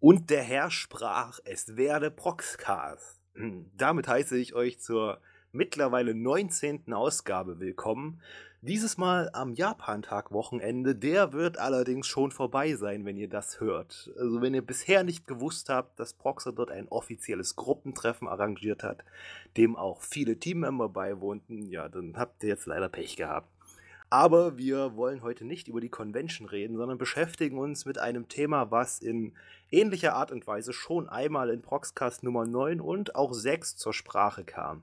Und der Herr sprach, es werde Proxcast. Damit heiße ich euch zur mittlerweile 19. Ausgabe willkommen. Dieses Mal am Japantag-Wochenende. Der wird allerdings schon vorbei sein, wenn ihr das hört. Also wenn ihr bisher nicht gewusst habt, dass Proxer dort ein offizielles Gruppentreffen arrangiert hat, dem auch viele Teammember beiwohnten, ja, dann habt ihr jetzt leider Pech gehabt. Aber wir wollen heute nicht über die Convention reden, sondern beschäftigen uns mit einem Thema, was in ähnlicher Art und Weise schon einmal in Proxcast Nummer 9 und auch 6 zur Sprache kam.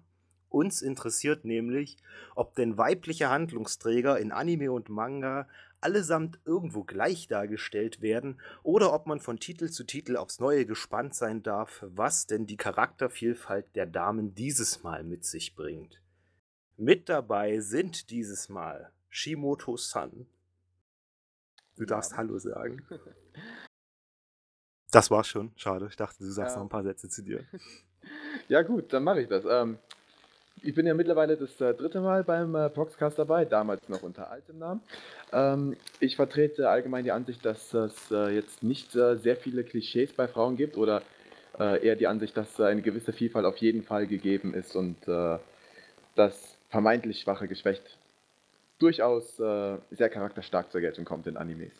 Uns interessiert nämlich, ob denn weibliche Handlungsträger in Anime und Manga allesamt irgendwo gleich dargestellt werden oder ob man von Titel zu Titel aufs Neue gespannt sein darf, was denn die Charaktervielfalt der Damen dieses Mal mit sich bringt. Mit dabei sind dieses Mal Shimoto-san. Du darfst ja. Hallo sagen. Das war's schon. Schade. Ich dachte, du sagst ja. noch ein paar Sätze zu dir. Ja, gut, dann mache ich das. Ähm, ich bin ja mittlerweile das äh, dritte Mal beim äh, Proxcast dabei, damals noch unter altem Namen. Ähm, ich vertrete allgemein die Ansicht, dass es äh, jetzt nicht äh, sehr viele Klischees bei Frauen gibt oder äh, eher die Ansicht, dass eine gewisse Vielfalt auf jeden Fall gegeben ist und äh, das vermeintlich schwache Geschlecht durchaus äh, sehr charakterstark zur Geltung kommt in Animes.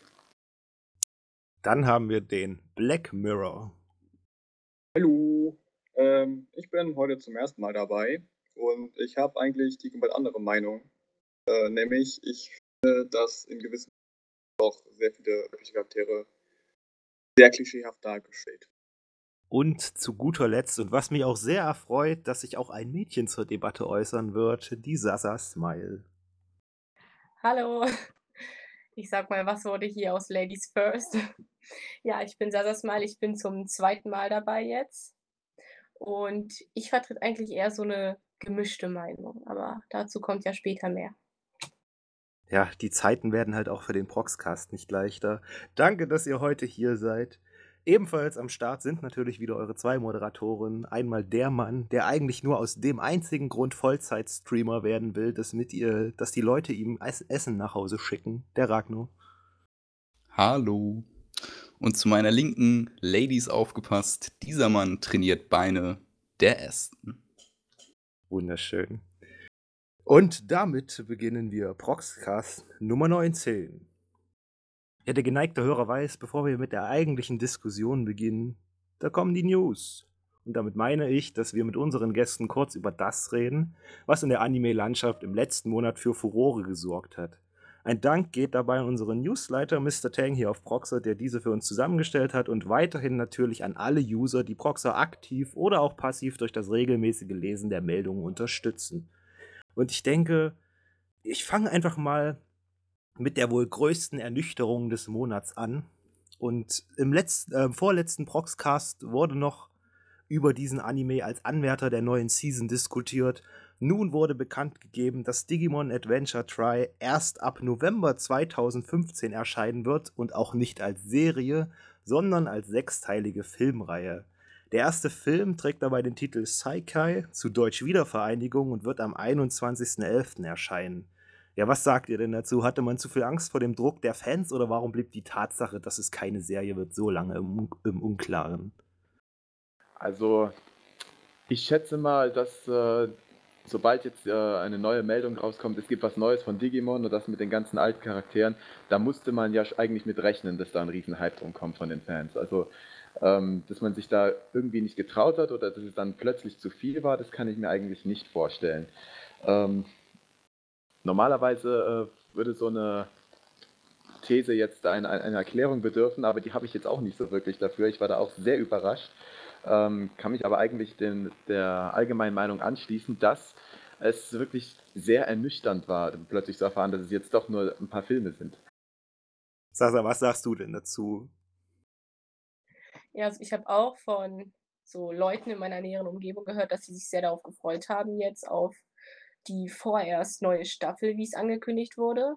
Dann haben wir den Black Mirror. Hallo, ähm, ich bin heute zum ersten Mal dabei und ich habe eigentlich die komplett andere Meinung. Äh, nämlich, ich finde, dass in gewissen auch sehr viele Charaktere sehr klischeehaft dargestellt. Und zu guter Letzt, und was mich auch sehr erfreut, dass sich auch ein Mädchen zur Debatte äußern wird, die Sasa Smile. Hallo. Ich sag mal, was wurde hier aus Ladies First? Ja, ich bin Sasa Smile, ich bin zum zweiten Mal dabei jetzt. Und ich vertrete eigentlich eher so eine gemischte Meinung, aber dazu kommt ja später mehr. Ja, die Zeiten werden halt auch für den Proxcast nicht leichter. Danke, dass ihr heute hier seid. Ebenfalls am Start sind natürlich wieder eure zwei Moderatoren. Einmal der Mann, der eigentlich nur aus dem einzigen Grund Vollzeit-Streamer werden will, dass, mit ihr, dass die Leute ihm Essen nach Hause schicken. Der Ragno. Hallo. Und zu meiner Linken, Ladies aufgepasst, dieser Mann trainiert Beine der Ästen. Wunderschön. Und damit beginnen wir Proxcast Nummer 19. Ja, der geneigte Hörer weiß, bevor wir mit der eigentlichen Diskussion beginnen, da kommen die News. Und damit meine ich, dass wir mit unseren Gästen kurz über das reden, was in der Anime-Landschaft im letzten Monat für Furore gesorgt hat. Ein Dank geht dabei an unseren Newsleiter Mr. Tang hier auf Proxer, der diese für uns zusammengestellt hat und weiterhin natürlich an alle User, die Proxer aktiv oder auch passiv durch das regelmäßige Lesen der Meldungen unterstützen. Und ich denke, ich fange einfach mal mit der wohl größten Ernüchterung des Monats an. Und im letzten, äh, vorletzten Proxcast wurde noch über diesen Anime als Anwärter der neuen Season diskutiert. Nun wurde bekannt gegeben, dass Digimon Adventure Try erst ab November 2015 erscheinen wird und auch nicht als Serie, sondern als sechsteilige Filmreihe. Der erste Film trägt dabei den Titel Saikai, zu Deutsch Wiedervereinigung und wird am 21.11. erscheinen. Ja, was sagt ihr denn dazu? Hatte man zu viel Angst vor dem Druck der Fans oder warum blieb die Tatsache, dass es keine Serie wird, so lange im, im Unklaren? Also, ich schätze mal, dass äh, sobald jetzt äh, eine neue Meldung rauskommt, es gibt was Neues von Digimon und das mit den ganzen alten Charakteren, da musste man ja eigentlich mit rechnen, dass da ein riesen Hype drum kommt von den Fans. Also, ähm, dass man sich da irgendwie nicht getraut hat oder dass es dann plötzlich zu viel war, das kann ich mir eigentlich nicht vorstellen. Ähm, Normalerweise äh, würde so eine These jetzt eine, eine Erklärung bedürfen, aber die habe ich jetzt auch nicht so wirklich dafür. Ich war da auch sehr überrascht, ähm, kann mich aber eigentlich den, der allgemeinen Meinung anschließen, dass es wirklich sehr ernüchternd war, plötzlich zu erfahren, dass es jetzt doch nur ein paar Filme sind. Sasa, was sagst du denn dazu? Ja, also ich habe auch von so Leuten in meiner näheren Umgebung gehört, dass sie sich sehr darauf gefreut haben, jetzt auf die vorerst neue Staffel, wie es angekündigt wurde.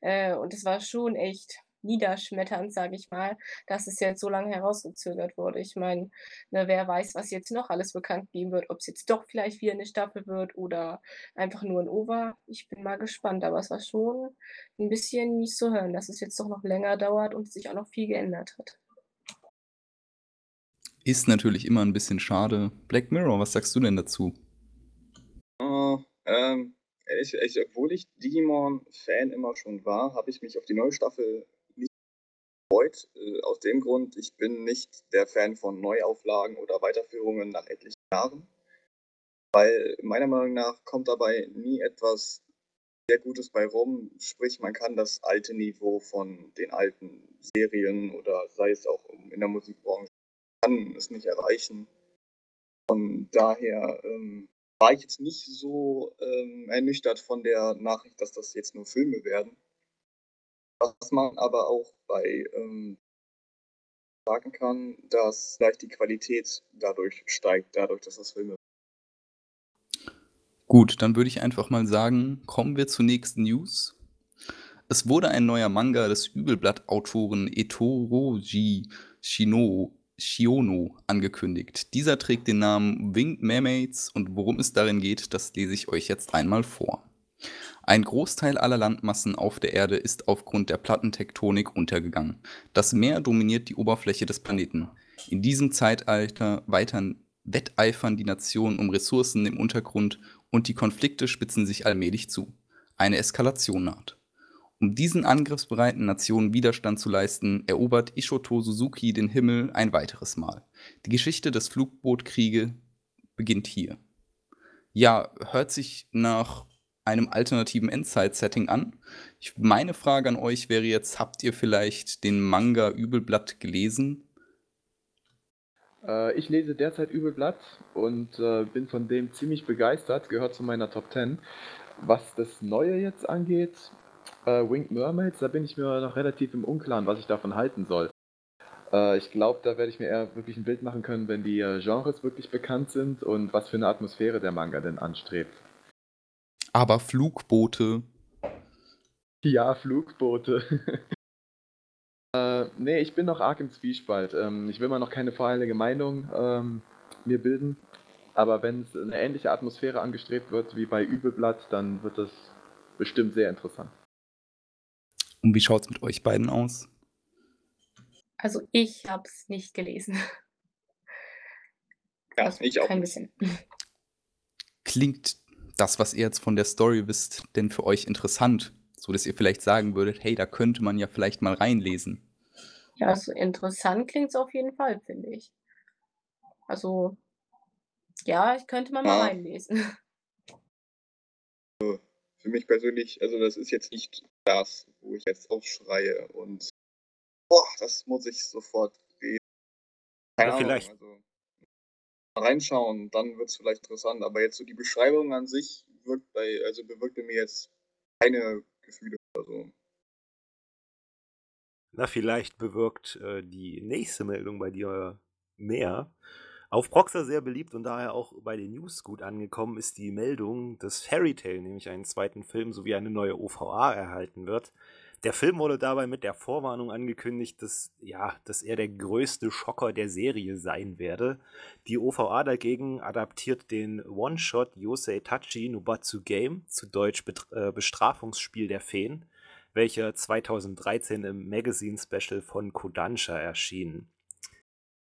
Äh, und es war schon echt niederschmetternd, sage ich mal, dass es jetzt so lange herausgezögert wurde. Ich meine, ne, wer weiß, was jetzt noch alles bekannt geben wird, ob es jetzt doch vielleicht wieder eine Staffel wird oder einfach nur ein Over. Ich bin mal gespannt, aber es war schon ein bisschen mies zu hören, dass es jetzt doch noch länger dauert und sich auch noch viel geändert hat. Ist natürlich immer ein bisschen schade. Black Mirror, was sagst du denn dazu? Ähm, ich, ich, obwohl ich Digimon-Fan immer schon war, habe ich mich auf die neue Staffel nicht gefreut. Äh, aus dem Grund, ich bin nicht der Fan von Neuauflagen oder Weiterführungen nach etlichen Jahren. Weil meiner Meinung nach kommt dabei nie etwas sehr Gutes bei rum. Sprich, man kann das alte Niveau von den alten Serien oder sei es auch in der Musikbranche, kann es nicht erreichen. Von daher ähm, war ich jetzt nicht so ähm, ernüchtert von der Nachricht, dass das jetzt nur Filme werden. Was man aber auch bei ähm, sagen kann, dass vielleicht die Qualität dadurch steigt, dadurch, dass das Filme Gut, dann würde ich einfach mal sagen, kommen wir zur nächsten News. Es wurde ein neuer Manga des Übelblatt-Autoren Etoroji Shino, Shiono angekündigt. Dieser trägt den Namen Winged Mermaids und worum es darin geht, das lese ich euch jetzt einmal vor. Ein Großteil aller Landmassen auf der Erde ist aufgrund der Plattentektonik untergegangen. Das Meer dominiert die Oberfläche des Planeten. In diesem Zeitalter weitern wetteifern die Nationen um Ressourcen im Untergrund und die Konflikte spitzen sich allmählich zu. Eine Eskalation naht. Um diesen angriffsbereiten Nationen Widerstand zu leisten, erobert Ishoto Suzuki den Himmel ein weiteres Mal. Die Geschichte des Flugbootkriege beginnt hier. Ja, hört sich nach einem alternativen Endzeit-Setting an. Ich, meine Frage an euch wäre jetzt, habt ihr vielleicht den Manga Übelblatt gelesen? Äh, ich lese derzeit Übelblatt und äh, bin von dem ziemlich begeistert, gehört zu meiner Top 10. Was das Neue jetzt angeht, äh, Winged Mermaids, da bin ich mir noch relativ im Unklaren, was ich davon halten soll. Äh, ich glaube, da werde ich mir eher wirklich ein Bild machen können, wenn die äh, Genres wirklich bekannt sind und was für eine Atmosphäre der Manga denn anstrebt. Aber Flugboote. Ja, Flugboote. Äh, nee, ich bin noch arg im Zwiespalt. Ähm, ich will mal noch keine vorheilige Meinung ähm, mir bilden. Aber wenn es eine ähnliche Atmosphäre angestrebt wird wie bei Übelblatt, dann wird das bestimmt sehr interessant. Und wie schaut es mit euch beiden aus? Also ich habe es nicht gelesen. Ja, also ich auch. Kein bisschen. Klingt das, was ihr jetzt von der Story wisst, denn für euch interessant? So dass ihr vielleicht sagen würdet, hey, da könnte man ja vielleicht mal reinlesen. Ja, also interessant klingt es auf jeden Fall, finde ich. Also, ja, ich könnte mal mal Ja. reinlesen. Für mich persönlich, also das ist jetzt nicht das, wo ich jetzt aufschreie und boah, das muss ich sofort lesen. Keine Ahnung, vielleicht- also reinschauen, dann wird es vielleicht interessant. Aber jetzt so die Beschreibung an sich wirkt bei, also bewirkt in mir jetzt keine Gefühle oder so. Na, vielleicht bewirkt äh, die nächste Meldung bei dir mehr. Auf Proxer sehr beliebt und daher auch bei den News gut angekommen ist die Meldung, dass Fairy Tail nämlich einen zweiten Film sowie eine neue OVA erhalten wird. Der Film wurde dabei mit der Vorwarnung angekündigt, dass, ja, dass er der größte Schocker der Serie sein werde. Die OVA dagegen adaptiert den One-Shot Yosei Tachi Nubatsu Game, zu Deutsch Bet äh, Bestrafungsspiel der Feen, welcher 2013 im Magazine-Special von Kodansha erschien.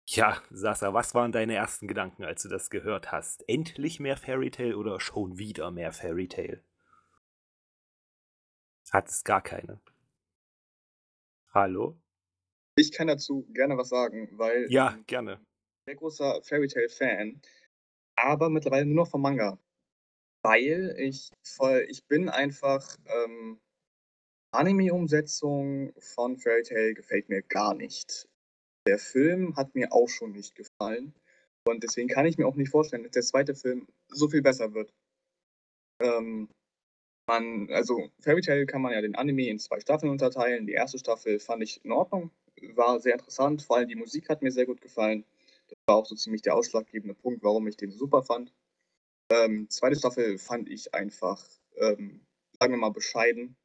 Ja, Sasa, was waren deine ersten Gedanken, als du das gehört hast? Endlich mehr Fairy Tail oder schon wieder mehr Fairy Tail? Hat es gar keine. Hallo? Ich kann dazu gerne was sagen, weil Ja, gerne. sehr großer Fairy Tail Fan, aber mittlerweile nur noch vom Manga. Weil ich voll, ich bin einfach, ähm, Anime-Umsetzung von Fairy Tail gefällt mir gar nicht. Der Film hat mir auch schon nicht gefallen. Und deswegen kann ich mir auch nicht vorstellen, dass der zweite Film so viel besser wird. Ähm, man, also Fairy Tail kann man ja den Anime in zwei Staffeln unterteilen. Die erste Staffel fand ich in Ordnung, war sehr interessant, vor allem die Musik hat mir sehr gut gefallen. Das war auch so ziemlich der ausschlaggebende Punkt, warum ich den super fand. Ähm, zweite Staffel fand ich einfach, ähm, sagen wir mal, bescheiden.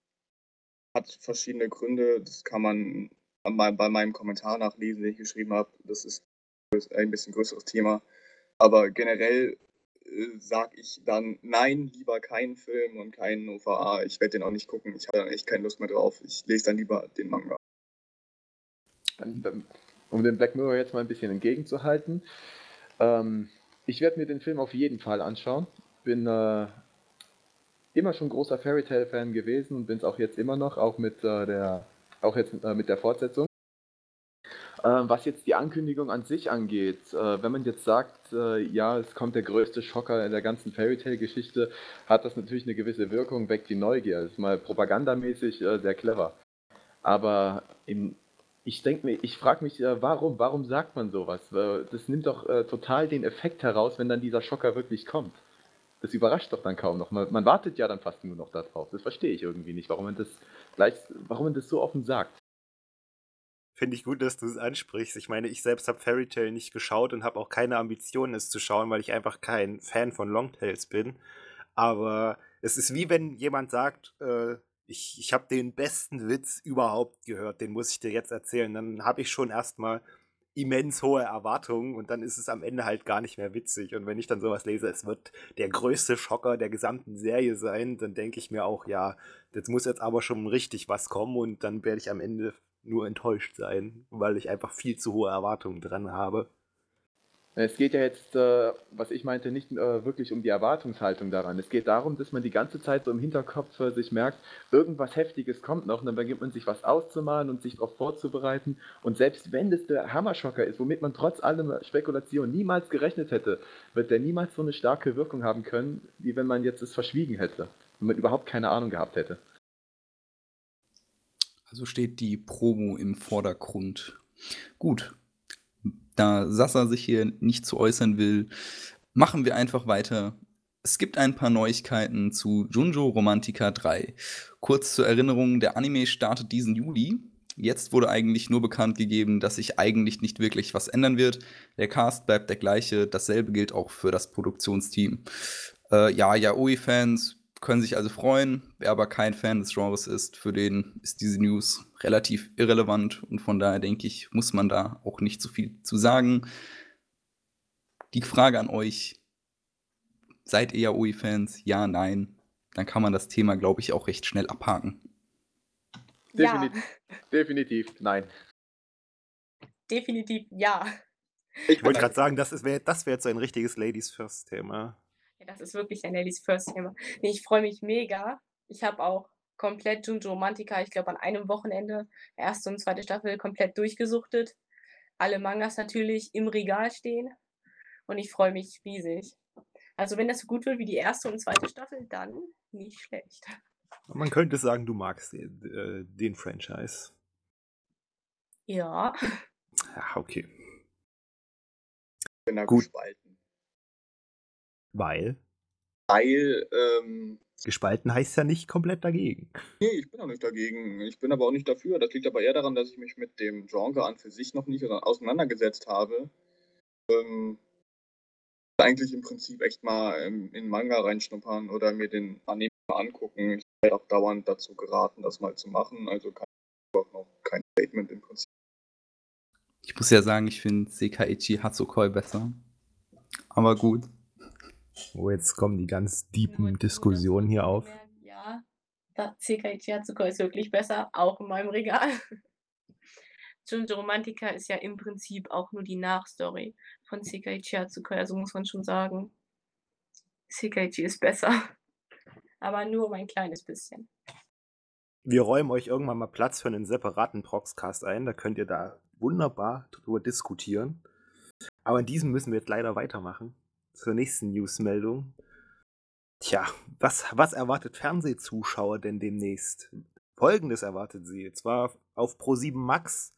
Hat verschiedene Gründe, das kann man bei, meinem Kommentar nachlesen, den ich geschrieben habe. Das ist ein bisschen größeres Thema. Aber generell äh, sage ich dann, nein, lieber keinen Film und keinen OVA. Ich werde den auch nicht gucken. Ich habe dann echt keine Lust mehr drauf. Ich lese dann lieber den Manga. Um dem Black Mirror jetzt mal ein bisschen entgegenzuhalten. Ähm, ich werde mir den Film auf jeden Fall anschauen. Bin äh, immer schon großer Fairy Tale Fan gewesen und bin es auch jetzt immer noch, auch mit äh, der, auch jetzt äh, mit der Fortsetzung. Ähm, was jetzt die Ankündigung an sich angeht, äh, wenn man jetzt sagt, äh, ja, es kommt der größte Schocker in der ganzen Fairy Tale Geschichte, hat das natürlich eine gewisse Wirkung, weckt die Neugier. Das ist mal propagandamäßig äh, sehr clever. Aber im, ich denke mir, ich frage mich, äh, warum, warum sagt man sowas? Das nimmt doch äh, total den Effekt heraus, wenn dann dieser Schocker wirklich kommt. Das überrascht doch dann kaum noch. Man, man wartet ja dann fast nur noch darauf. Das verstehe ich irgendwie nicht, warum man das gleich, warum man das so offen sagt. Finde ich gut, dass du es ansprichst. Ich meine, ich selbst habe Fairy Tale nicht geschaut und habe auch keine Ambitionen, es zu schauen, weil ich einfach kein Fan von Longtails bin. Aber es ist wie wenn jemand sagt, äh, ich, ich habe den besten Witz überhaupt gehört, den muss ich dir jetzt erzählen. Dann habe ich schon erstmal immens hohe Erwartungen und dann ist es am Ende halt gar nicht mehr witzig. Und wenn ich dann sowas lese, es wird der größte Schocker der gesamten Serie sein, dann denke ich mir auch, ja, das muss jetzt aber schon richtig was kommen und dann werde ich am Ende nur enttäuscht sein, weil ich einfach viel zu hohe Erwartungen dran habe. Es geht ja jetzt, äh, was ich meinte, nicht äh, wirklich um die Erwartungshaltung daran. Es geht darum, dass man die ganze Zeit so im Hinterkopf äh, sich merkt, irgendwas Heftiges kommt noch und dann beginnt man sich was auszumalen und sich darauf vorzubereiten. Und selbst wenn das der Hammerschocker ist, womit man trotz allem Spekulation niemals gerechnet hätte, wird der niemals so eine starke Wirkung haben können, wie wenn man jetzt es verschwiegen hätte, wenn man überhaupt keine Ahnung gehabt hätte. Also steht die Promo im Vordergrund. Gut, da Sasa sich hier nicht zu äußern will, machen wir einfach weiter. Es gibt ein paar Neuigkeiten zu Junjo Romantica 3. Kurz zur Erinnerung, der Anime startet diesen Juli. Jetzt wurde eigentlich nur bekannt gegeben, dass sich eigentlich nicht wirklich was ändern wird. Der Cast bleibt der gleiche, dasselbe gilt auch für das Produktionsteam. Äh, ja, Yaoi-Fans können sich also freuen. Wer aber kein Fan des Genres ist, für den ist diese News relativ irrelevant und von daher denke ich, muss man da auch nicht so viel zu sagen. Die Frage an euch: Seid ihr Yaoi-Fans? Ja, nein. Dann kann man das Thema, glaube ich, auch recht schnell abhaken. Definitiv, ja. definitiv nein. Definitiv ja. Ich wollte gerade sagen, das wäre das wär jetzt so ein richtiges Ladies First-Thema. Ja, das ist wirklich ein Nelly's First Thema. Nee, ich freue mich mega. Ich habe auch komplett Junjo Romantica, ich glaube an einem Wochenende, erste und zweite Staffel, komplett durchgesuchtet. Alle Mangas natürlich im Regal stehen. Und ich freue mich riesig. Also wenn das so gut wird wie die erste und zweite Staffel, dann nicht schlecht. Man könnte sagen, du magst den, äh, den Franchise. Ja. Ja, okay. Bin da Gut. gespalten. Weil? Weil, ähm, Gespalten heißt ja nicht komplett dagegen. Nee, ich bin auch nicht dagegen. Ich bin aber auch nicht dafür. Das liegt aber eher daran, dass ich mich mit dem Genre an für sich noch nicht auseinandergesetzt habe. Ähm, eigentlich im Prinzip echt mal in, in Manga reinschnuppern oder mir den Anime angucken. Ich werde auch dauernd dazu geraten, das mal zu machen. Also kann ich auch noch kein Statement im Prinzip. Ich muss ja sagen, ich finde Sekaiichi Hatsukoi besser. Aber gut. Oh, jetzt kommen die ganz deepen Diskussionen hier auf. Ja, CK Chiatsuko ist wirklich besser, auch in meinem Regal. Junjo Romantica ist ja im Prinzip auch nur die Nachstory von Sekai Chiatsuko, also muss man schon sagen, Sekaichi ist besser. Aber nur um ein kleines bisschen. Wir räumen euch irgendwann mal Platz für einen separaten Proxcast ein, da könnt ihr da wunderbar drüber diskutieren. Aber in diesem müssen wir jetzt leider weitermachen zur nächsten Newsmeldung. Tja, was, was erwartet Fernsehzuschauer denn demnächst? Folgendes erwartet sie. Zwar auf Pro7 Max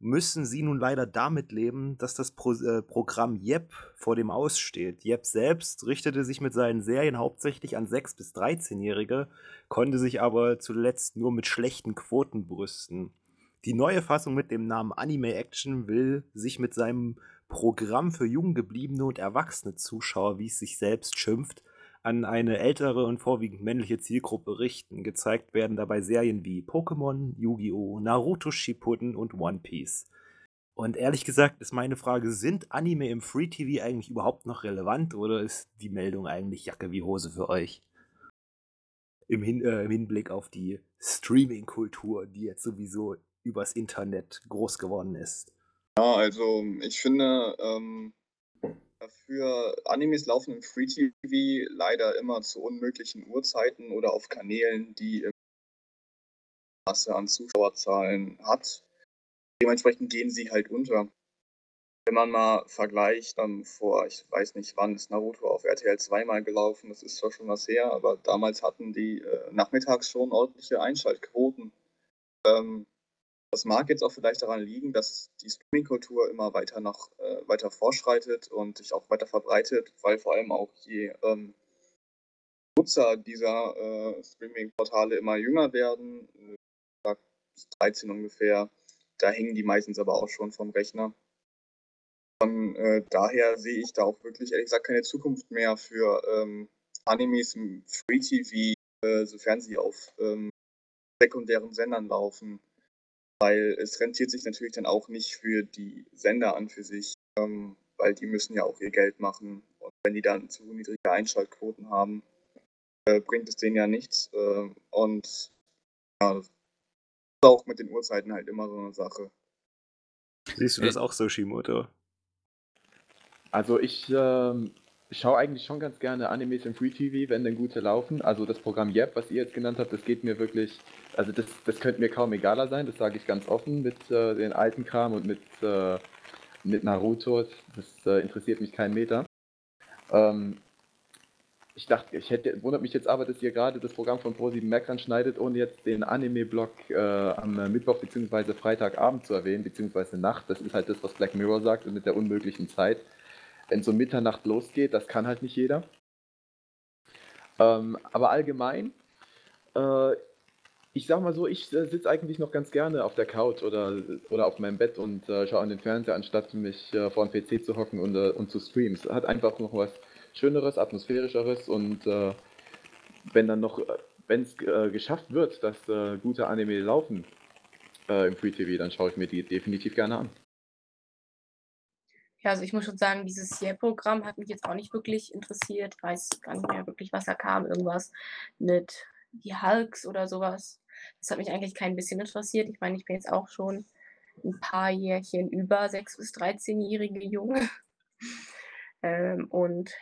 müssen sie nun leider damit leben, dass das Pro äh, Programm Jep vor dem Aussteht. Jep selbst richtete sich mit seinen Serien hauptsächlich an 6- bis 13-Jährige, konnte sich aber zuletzt nur mit schlechten Quoten brüsten. Die neue Fassung mit dem Namen Anime Action will sich mit seinem Programm für junggebliebene und erwachsene Zuschauer, wie es sich selbst schimpft, an eine ältere und vorwiegend männliche Zielgruppe richten. Gezeigt werden dabei Serien wie Pokémon, Yu-Gi-Oh!, Naruto Shippuden und One Piece. Und ehrlich gesagt ist meine Frage, sind Anime im Free TV eigentlich überhaupt noch relevant oder ist die Meldung eigentlich Jacke wie Hose für euch? Im, Hin äh, im Hinblick auf die Streaming-Kultur, die jetzt sowieso übers Internet groß geworden ist. Ja, also ich finde, ähm, dafür Animes laufen im Free TV leider immer zu unmöglichen Uhrzeiten oder auf Kanälen, die im Masse an Zuschauerzahlen hat. Dementsprechend gehen sie halt unter. Wenn man mal vergleicht, dann vor, ich weiß nicht wann, ist Naruto auf RTL 2 mal gelaufen, das ist zwar schon was her, aber damals hatten die äh, nachmittags schon ordentliche Einschaltquoten. Ähm, das mag jetzt auch vielleicht daran liegen, dass die Streaming-Kultur immer weiter noch äh, weiter vorschreitet und sich auch weiter verbreitet, weil vor allem auch je ähm, Nutzer dieser äh, Streaming-Portale immer jünger werden, äh, 13 ungefähr, da hängen die meistens aber auch schon vom Rechner. Von äh, daher sehe ich da auch wirklich ehrlich gesagt keine Zukunft mehr für ähm, Animes im Free TV, äh, sofern sie auf ähm, sekundären Sendern laufen. Weil es rentiert sich natürlich dann auch nicht für die Sender an für sich, ähm, weil die müssen ja auch ihr Geld machen. Und wenn die dann zu niedrige Einschaltquoten haben, äh, bringt es denen ja nichts. Äh, und ja, das ist auch mit den Uhrzeiten halt immer so eine Sache. Siehst du das auch so, Shimoto? Also ich ähm, schaue eigentlich schon ganz gerne Animes im Free TV, wenn denn gute laufen. Also das Programm Yep, was ihr jetzt genannt habt, das geht mir wirklich, also das, das könnte mir kaum egaler sein, das sage ich ganz offen mit äh, den alten Kram und mit, äh, mit Naruto. Das äh, interessiert mich keinen Meter. Ähm, ich dachte, ich hätte, wundert mich jetzt aber, dass ihr gerade das Programm von Pro7 Max anschneidet, ohne jetzt den Anime-Blog äh, am Mittwoch bzw. Freitagabend zu erwähnen, beziehungsweise Nacht. Das ist halt das, was Black Mirror sagt und mit der unmöglichen Zeit wenn so Mitternacht losgeht, das kann halt nicht jeder. Ähm, aber allgemein, äh, ich sag mal so, ich äh, sitze eigentlich noch ganz gerne auf der Couch oder, oder auf meinem Bett und äh, schaue an den Fernseher, anstatt mich äh, vor dem PC zu hocken und, äh, und zu streamen. Es hat einfach noch was Schöneres, Atmosphärischeres und äh, wenn dann noch, wenn es geschafft wird, dass gute Anime laufen im Free TV, dann schaue ich mir die definitiv gerne an. Ja, also ich muss schon sagen, dieses Year-Programm hat mich jetzt auch nicht wirklich interessiert. Ich weiß gar nicht mehr wirklich, was da kam. Irgendwas mit die Hulks oder sowas. Das hat mich eigentlich kein bisschen interessiert. Ich meine, ich bin jetzt auch schon ein paar Jährchen über 6- bis 13-jährige Junge. ähm, und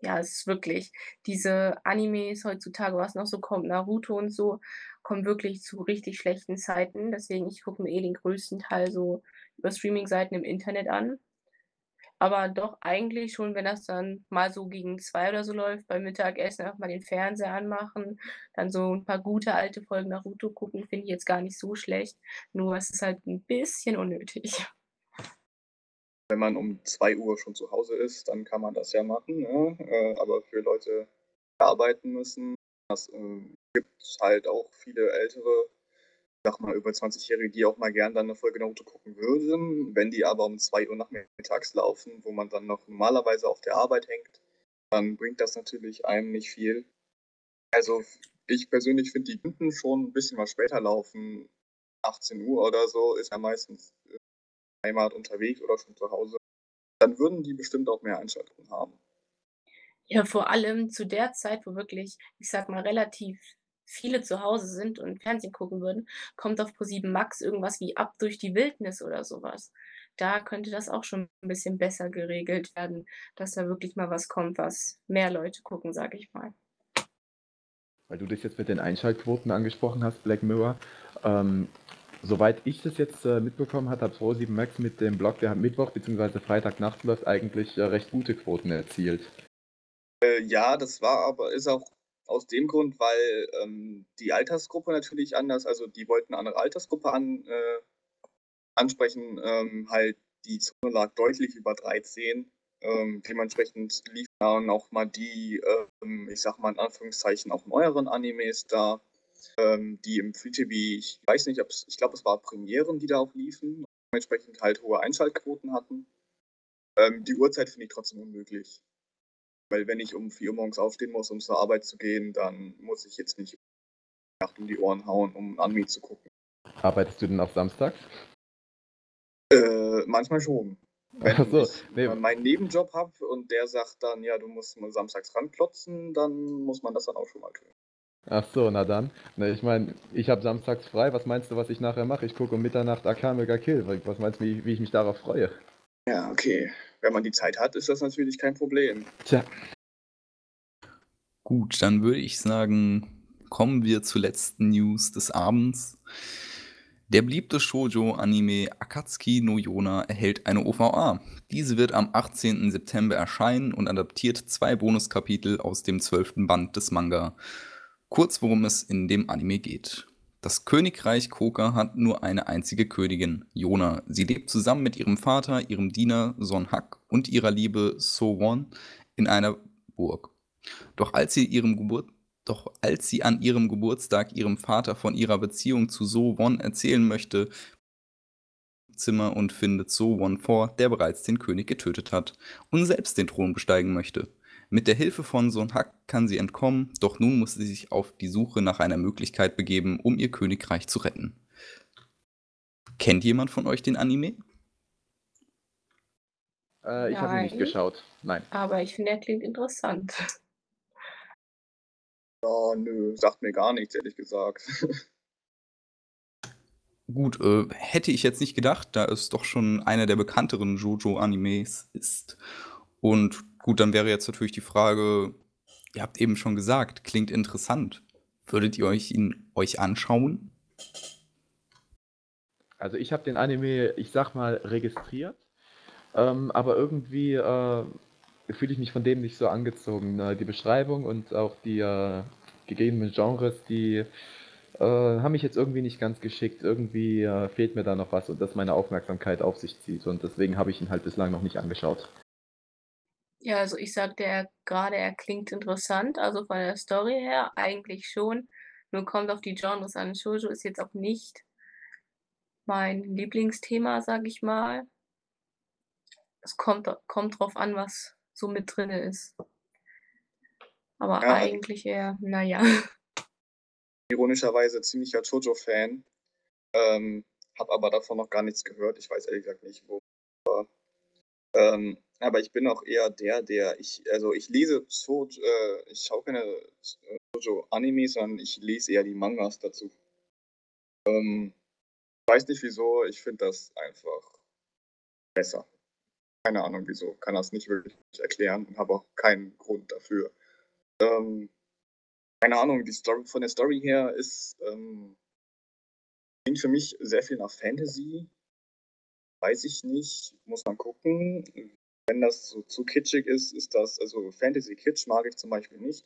ja, es ist wirklich, diese Animes heutzutage, was noch so kommt, Naruto und so, kommen wirklich zu richtig schlechten Zeiten. Deswegen, ich gucke mir eh den größten Teil so über Streaming-Seiten im Internet an. Aber doch eigentlich schon, wenn das dann mal so gegen zwei oder so läuft, beim Mittagessen einfach mal den Fernseher anmachen, dann so ein paar gute alte Folgen Naruto gucken, finde ich jetzt gar nicht so schlecht. Nur es ist halt ein bisschen unnötig. Wenn man um 2 Uhr schon zu Hause ist, dann kann man das ja machen. Ne? Äh, aber für Leute, die arbeiten müssen, das äh, gibt halt auch viele ältere sag mal, über 20-Jährige, die auch mal gern dann eine Folge Naruto gucken würden. Wenn die aber um 2 Uhr nachmittags laufen, wo man dann noch normalerweise auf der Arbeit hängt, dann bringt das natürlich einem nicht viel. Also ich persönlich finde, die könnten schon ein bisschen was später laufen. 18 Uhr oder so ist ja meistens in der Heimat unterwegs oder schon zu Hause. Dann würden die bestimmt auch mehr Einschaltungen haben. Ja, vor allem zu der Zeit, wo wirklich, ich sag mal, relativ viele zu Hause sind und Fernsehen gucken würden, kommt auf Pro7 Max irgendwas wie Ab durch die Wildnis oder sowas. Da könnte das auch schon ein bisschen besser geregelt werden, dass da wirklich mal was kommt, was mehr Leute gucken, sage ich mal. Weil du das jetzt mit den Einschaltquoten angesprochen hast, Black Mirror. Ähm, soweit ich das jetzt äh, mitbekommen habe, hat Pro7 Max mit dem Blog, der Mittwoch bzw. Freitagnacht läuft, eigentlich äh, recht gute Quoten erzielt. Äh, ja, das war aber, ist auch aus dem Grund, weil ähm, die Altersgruppe natürlich anders, also die wollten eine andere Altersgruppe an, äh, ansprechen, ähm, halt die Zone lag deutlich über 13. Ähm, dementsprechend liefen dann auch mal die, ähm, ich sag mal in Anführungszeichen, auch neueren Animes da, ähm, die im Free TV, ich weiß nicht, ich glaube, es war Premieren, die da auch liefen, dementsprechend halt hohe Einschaltquoten hatten. Ähm, die Uhrzeit finde ich trotzdem unmöglich. Weil wenn ich um 4 Uhr morgens aufstehen muss, um zur Arbeit zu gehen, dann muss ich jetzt nicht Nacht um die Ohren hauen, um Anime zu gucken. Arbeitest du denn auch samstags? Äh, manchmal schon. Wenn Ach so, ich nee. meinen Nebenjob habe und der sagt dann, ja, du musst mal samstags ranklotzen, dann muss man das dann auch schon mal tun. Ach so, na dann. Ne, ich meine, ich habe samstags frei. Was meinst du, was ich nachher mache? Ich gucke um Mitternacht Akamega Kill. Was meinst du, wie, wie ich mich darauf freue? Ja, okay. Wenn man die Zeit hat, ist das natürlich kein Problem. Tja. Gut, dann würde ich sagen, kommen wir zur letzten News des Abends. Der beliebte Shoujo-Anime Akatsuki no Yona erhält eine OVA. Diese wird am 18. September erscheinen und adaptiert zwei Bonuskapitel aus dem zwölften Band des Manga. Kurz worum es in dem Anime geht. Das Königreich Koka hat nur eine einzige Königin, Yona. Sie lebt zusammen mit ihrem Vater, ihrem Diener Son Hak und ihrer Liebe So Won in einer Burg. Doch als sie ihrem Geburt doch als sie an ihrem Geburtstag ihrem Vater von ihrer Beziehung zu So Won erzählen möchte, Zimmer und findet So Won vor, der bereits den König getötet hat und selbst den Thron besteigen möchte. Mit der Hilfe von Son Hak kann sie entkommen, doch nun muss sie sich auf die Suche nach einer Möglichkeit begeben, um ihr Königreich zu retten. Kennt jemand von euch den Anime? Äh, ich habe ihn nicht geschaut. Nein. Aber ich finde, er klingt interessant. Ja, nö, sagt mir gar nichts, ehrlich gesagt. Gut, äh, hätte ich jetzt nicht gedacht, da es doch schon einer der bekannteren JoJo-Animes ist. Und gut, dann wäre jetzt natürlich die Frage, ihr habt eben schon gesagt, klingt interessant. Würdet ihr euch ihn euch anschauen? Also ich habe den Anime, ich sag mal, registriert. Ähm, aber irgendwie äh, fühle ich mich von dem nicht so angezogen. Äh, die Beschreibung und auch die äh, gegebenen Genres, die äh, haben mich jetzt irgendwie nicht ganz geschickt. Irgendwie äh, fehlt mir da noch was und das meine Aufmerksamkeit auf sich zieht. Und deswegen habe ich ihn halt bislang noch nicht angeschaut. Ja, also ich sagte ja gerade, er klingt interessant, also von der Story her eigentlich schon. Nur kommt auf die Genres an. Shoujo ist jetzt auch nicht mein Lieblingsthema, sag ich mal. Es kommt, kommt drauf an, was so mit drin ist. Aber Ja. eigentlich eher, naja. Ironischerweise ziemlicher Jojo-Fan. Ähm, hab aber davon noch gar nichts gehört. Ich weiß ehrlich gesagt nicht, wo. Ähm, aber ich bin auch eher der, der ich, also ich lese Shoujo, äh, ich schaue keine äh, Shoujo-Animes, sondern ich lese eher die Mangas dazu. Ähm, weiß nicht wieso, ich finde das einfach besser. Keine Ahnung wieso, kann das nicht wirklich erklären und habe auch keinen Grund dafür. Ähm, keine Ahnung, die Story von der Story her ist ähm, klingt für mich sehr viel nach Fantasy. Weiß ich nicht, muss man gucken. Wenn das so zu kitschig ist, ist das, also Fantasy Kitsch mag ich zum Beispiel nicht.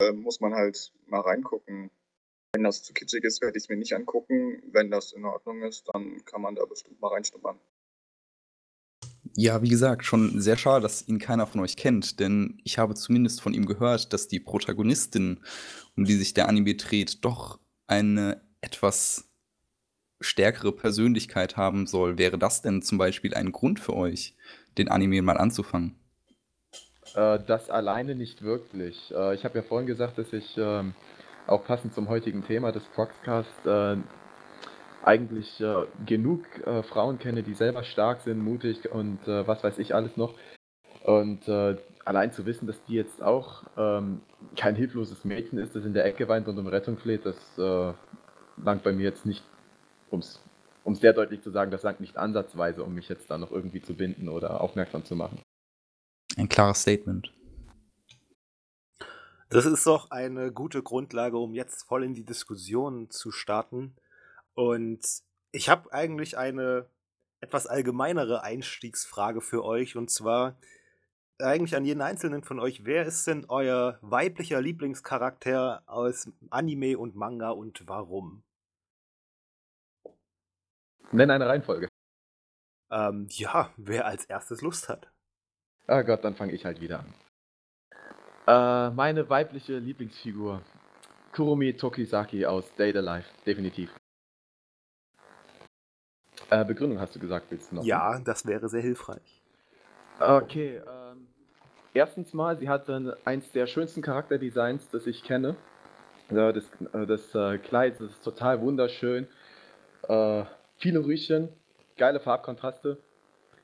Ähm, muss man halt mal reingucken. Wenn das zu kitschig ist, werde ich es mir nicht angucken. Wenn das in Ordnung ist, dann kann man da bestimmt mal reinschnuppern. Ja, wie gesagt, schon sehr schade, dass ihn keiner von euch kennt, denn ich habe zumindest von ihm gehört, dass die Protagonistin, um die sich der Anime dreht, doch eine etwas stärkere Persönlichkeit haben soll. Wäre das denn zum Beispiel ein Grund für euch, den Anime mal anzufangen? Äh, das alleine nicht wirklich. Äh, ich habe ja vorhin gesagt, dass ich ähm, auch passend zum heutigen Thema des Proxcast äh, eigentlich genug Frauen kenne, die selber stark sind, mutig und was weiß ich alles noch. Und allein zu wissen, dass die jetzt auch ähm, kein hilfloses Mädchen ist, das in der Ecke weint und um Rettung fleht, das langt bei mir jetzt nicht, um es sehr deutlich zu sagen, das langt nicht ansatzweise, um mich jetzt da noch irgendwie zu binden oder aufmerksam zu machen. Ein klares Statement. Das ist doch eine gute Grundlage, um jetzt voll in die Diskussion zu starten. Und ich habe eigentlich eine etwas allgemeinere Einstiegsfrage für euch. Und zwar eigentlich an jeden einzelnen von euch. Wer ist denn euer weiblicher Lieblingscharakter aus Anime und Manga und warum? Nenn eine Reihenfolge. Ähm, ja, wer als erstes Lust hat. Ah Gott, dann fange ich halt wieder an. Äh, meine weibliche Lieblingsfigur. Kurumi Tokisaki aus Data Life, definitiv. Äh, Begründung hast du gesagt, willst du noch? ne? Ja, das wäre sehr hilfreich. Okay, ähm, erstens mal, sie hatte eins der schönsten Charakterdesigns, das ich kenne. Das äh, das äh, Kleid das ist total wunderschön. Äh, viele Rüschen, geile Farbkontraste.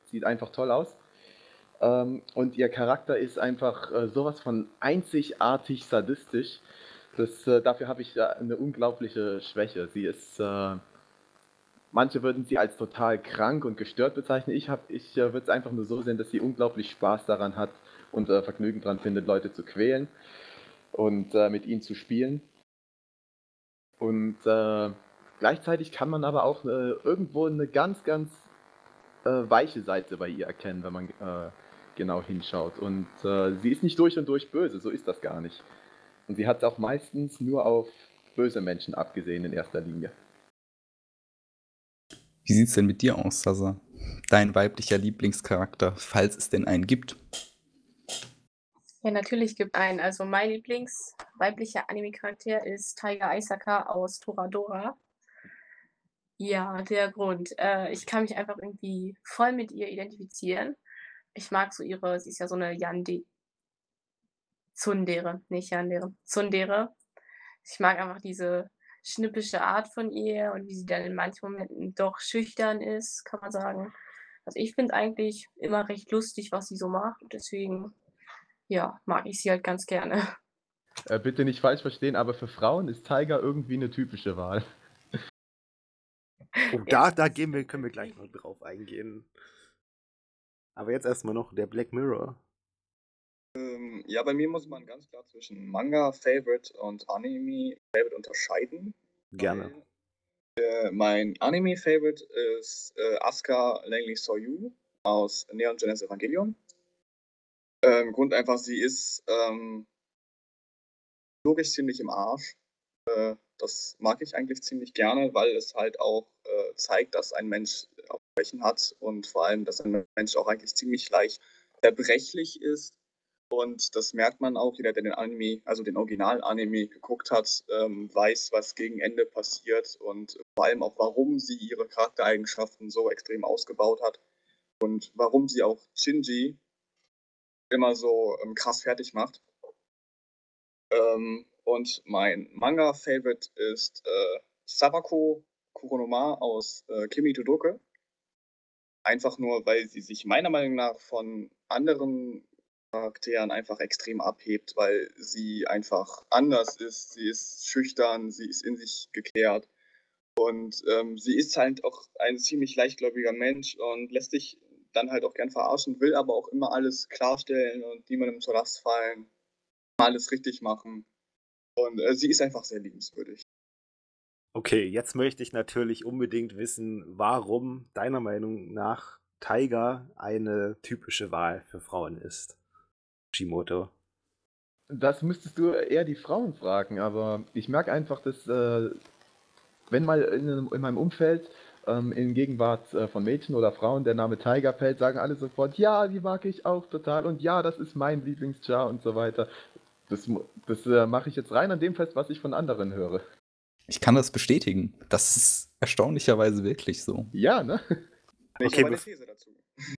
Sieht einfach toll aus. Ähm, und ihr Charakter ist einfach äh, sowas von einzigartig sadistisch. Das, äh, dafür habe ich äh, eine unglaubliche Schwäche. Sie ist, äh, manche würden sie als total krank und gestört bezeichnen. Ich, ich äh, würde es einfach nur so sehen, dass sie unglaublich Spaß daran hat und äh, Vergnügen daran findet, Leute zu quälen und mit ihnen zu spielen. Und gleichzeitig kann man aber auch irgendwo eine ganz, ganz weiche Seite bei ihr erkennen, wenn man genau hinschaut. Und sie ist nicht durch und durch böse, so ist das gar nicht. Und sie hat es auch meistens nur auf böse Menschen abgesehen in erster Linie. Wie sieht es denn mit dir aus, Sasa? Dein weiblicher Lieblingscharakter, falls es denn einen gibt? Ja, natürlich gibt einen. Also mein Lieblings weiblicher Anime-Charakter ist Taiga Aisaka aus Toradora. Ja, der Grund. Äh, ich kann mich einfach irgendwie voll mit ihr identifizieren. Ich mag so ihre, sie ist ja so eine Yandi Zundere, nicht Yandere, Zundere. Ich mag einfach diese schnippische Art von ihr und wie sie dann in manchen Momenten doch schüchtern ist, kann man sagen. Also ich finde eigentlich immer recht lustig, was sie so macht. Deswegen, ja, mag ich sie halt ganz gerne. Äh, bitte nicht falsch verstehen, aber für Frauen ist Tiger irgendwie eine typische Wahl. Oh, da, da gehen wir, können wir gleich noch drauf eingehen. Aber jetzt erstmal noch der Black Mirror. Ähm, ja, bei mir muss man ganz klar zwischen Manga-Favorite und Anime-Favorite unterscheiden. Gerne. Weil, äh, mein Anime-Favorite ist äh, Asuka Langley Soyu aus Neon Genesis Evangelion. Ähm, Grund einfach, sie ist ähm, logisch ziemlich im Arsch. Äh, das mag ich eigentlich ziemlich gerne, weil es halt auch äh, zeigt, dass ein Mensch auch Schwächen hat und vor allem, dass ein Mensch auch eigentlich ziemlich leicht zerbrechlich ist und das merkt man auch, jeder, der den Anime, also den Original-Anime geguckt hat, ähm, weiß, was gegen Ende passiert und vor allem auch, warum sie ihre Charaktereigenschaften so extrem ausgebaut hat und warum sie auch Shinji immer so ähm, krass fertig macht. Ähm, und mein Manga-Favorite ist äh, Sabako Kuronoma aus äh, Kimi Todoke. Einfach nur, weil sie sich meiner Meinung nach von anderen Charakteren einfach extrem abhebt, weil sie einfach anders ist. Sie ist schüchtern, sie ist in sich gekehrt. Und ähm, sie ist halt auch ein ziemlich leichtgläubiger Mensch und lässt sich dann halt auch gern verarschen, will aber auch immer alles klarstellen und niemandem zur Last fallen, alles richtig machen. Und äh, sie ist einfach sehr liebenswürdig. Okay, jetzt möchte ich natürlich unbedingt wissen, warum deiner Meinung nach Tiger eine typische Wahl für Frauen ist. Kishimoto? Das müsstest du eher die Frauen fragen, aber ich merke einfach, dass äh, wenn mal in, in, meinem Umfeld ähm, in Gegenwart äh, von Mädchen oder Frauen der Name Tiger fällt, sagen alle sofort, ja, die mag ich auch total und ja, das ist mein Lieblingsjar und so weiter. Das, das äh, mache ich jetzt rein an dem fest, was ich von anderen höre. Ich kann das bestätigen. Das ist erstaunlicherweise wirklich so. Ja, ne? Ich okay, habe eine These dazu.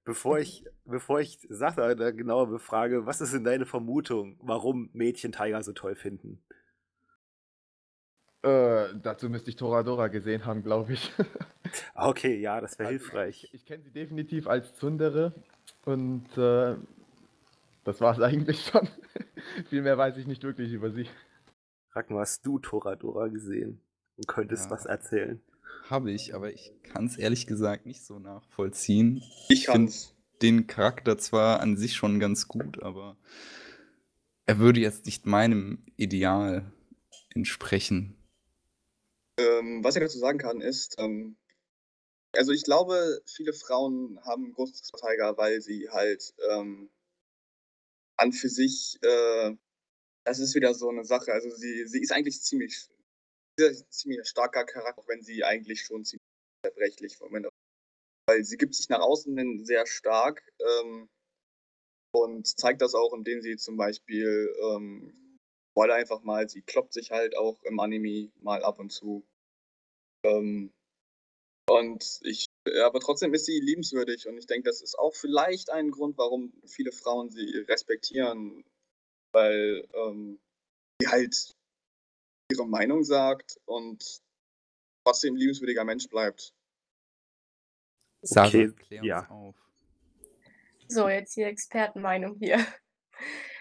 Bevor ich, bevor ich Sache eine genaue befrage, was ist denn deine Vermutung, warum Mädchen Tiger so toll finden? Äh, dazu müsste ich Toradora gesehen haben, glaube ich. Ah, okay, ja, das wäre also hilfreich. Ich, ich kenne sie definitiv als Zundere und äh, das war es eigentlich schon. Viel mehr weiß ich nicht wirklich über sie. Ragnar, hast du Toradora gesehen und könntest ja. was erzählen? Habe ich, aber ich kann es ehrlich gesagt nicht so nachvollziehen. Ich finde den Charakter zwar an sich schon ganz gut, aber er würde jetzt nicht meinem Ideal entsprechen. Ähm, was ich dazu sagen kann, ist, ähm, also ich glaube, viele Frauen haben großes Tiger, weil sie halt ähm, an für sich, äh, das ist wieder so eine Sache, also sie, sie ist eigentlich ziemlich ziemlich starker Charakter, auch wenn sie eigentlich schon ziemlich zerbrechlich vom Ende. Weil sie gibt sich nach außen hin sehr stark ähm, und zeigt das auch, indem sie zum Beispiel ähm, Wolle einfach mal, sie kloppt sich halt auch im Anime mal ab und zu. Ähm, und ich, aber trotzdem ist sie liebenswürdig und ich denke, das ist auch vielleicht ein Grund, warum viele Frauen sie respektieren, weil ähm, sie halt ihre Meinung sagt und trotzdem liebenswürdiger Mensch bleibt. Okay, ja. Auf. So, jetzt hier Expertenmeinung hier.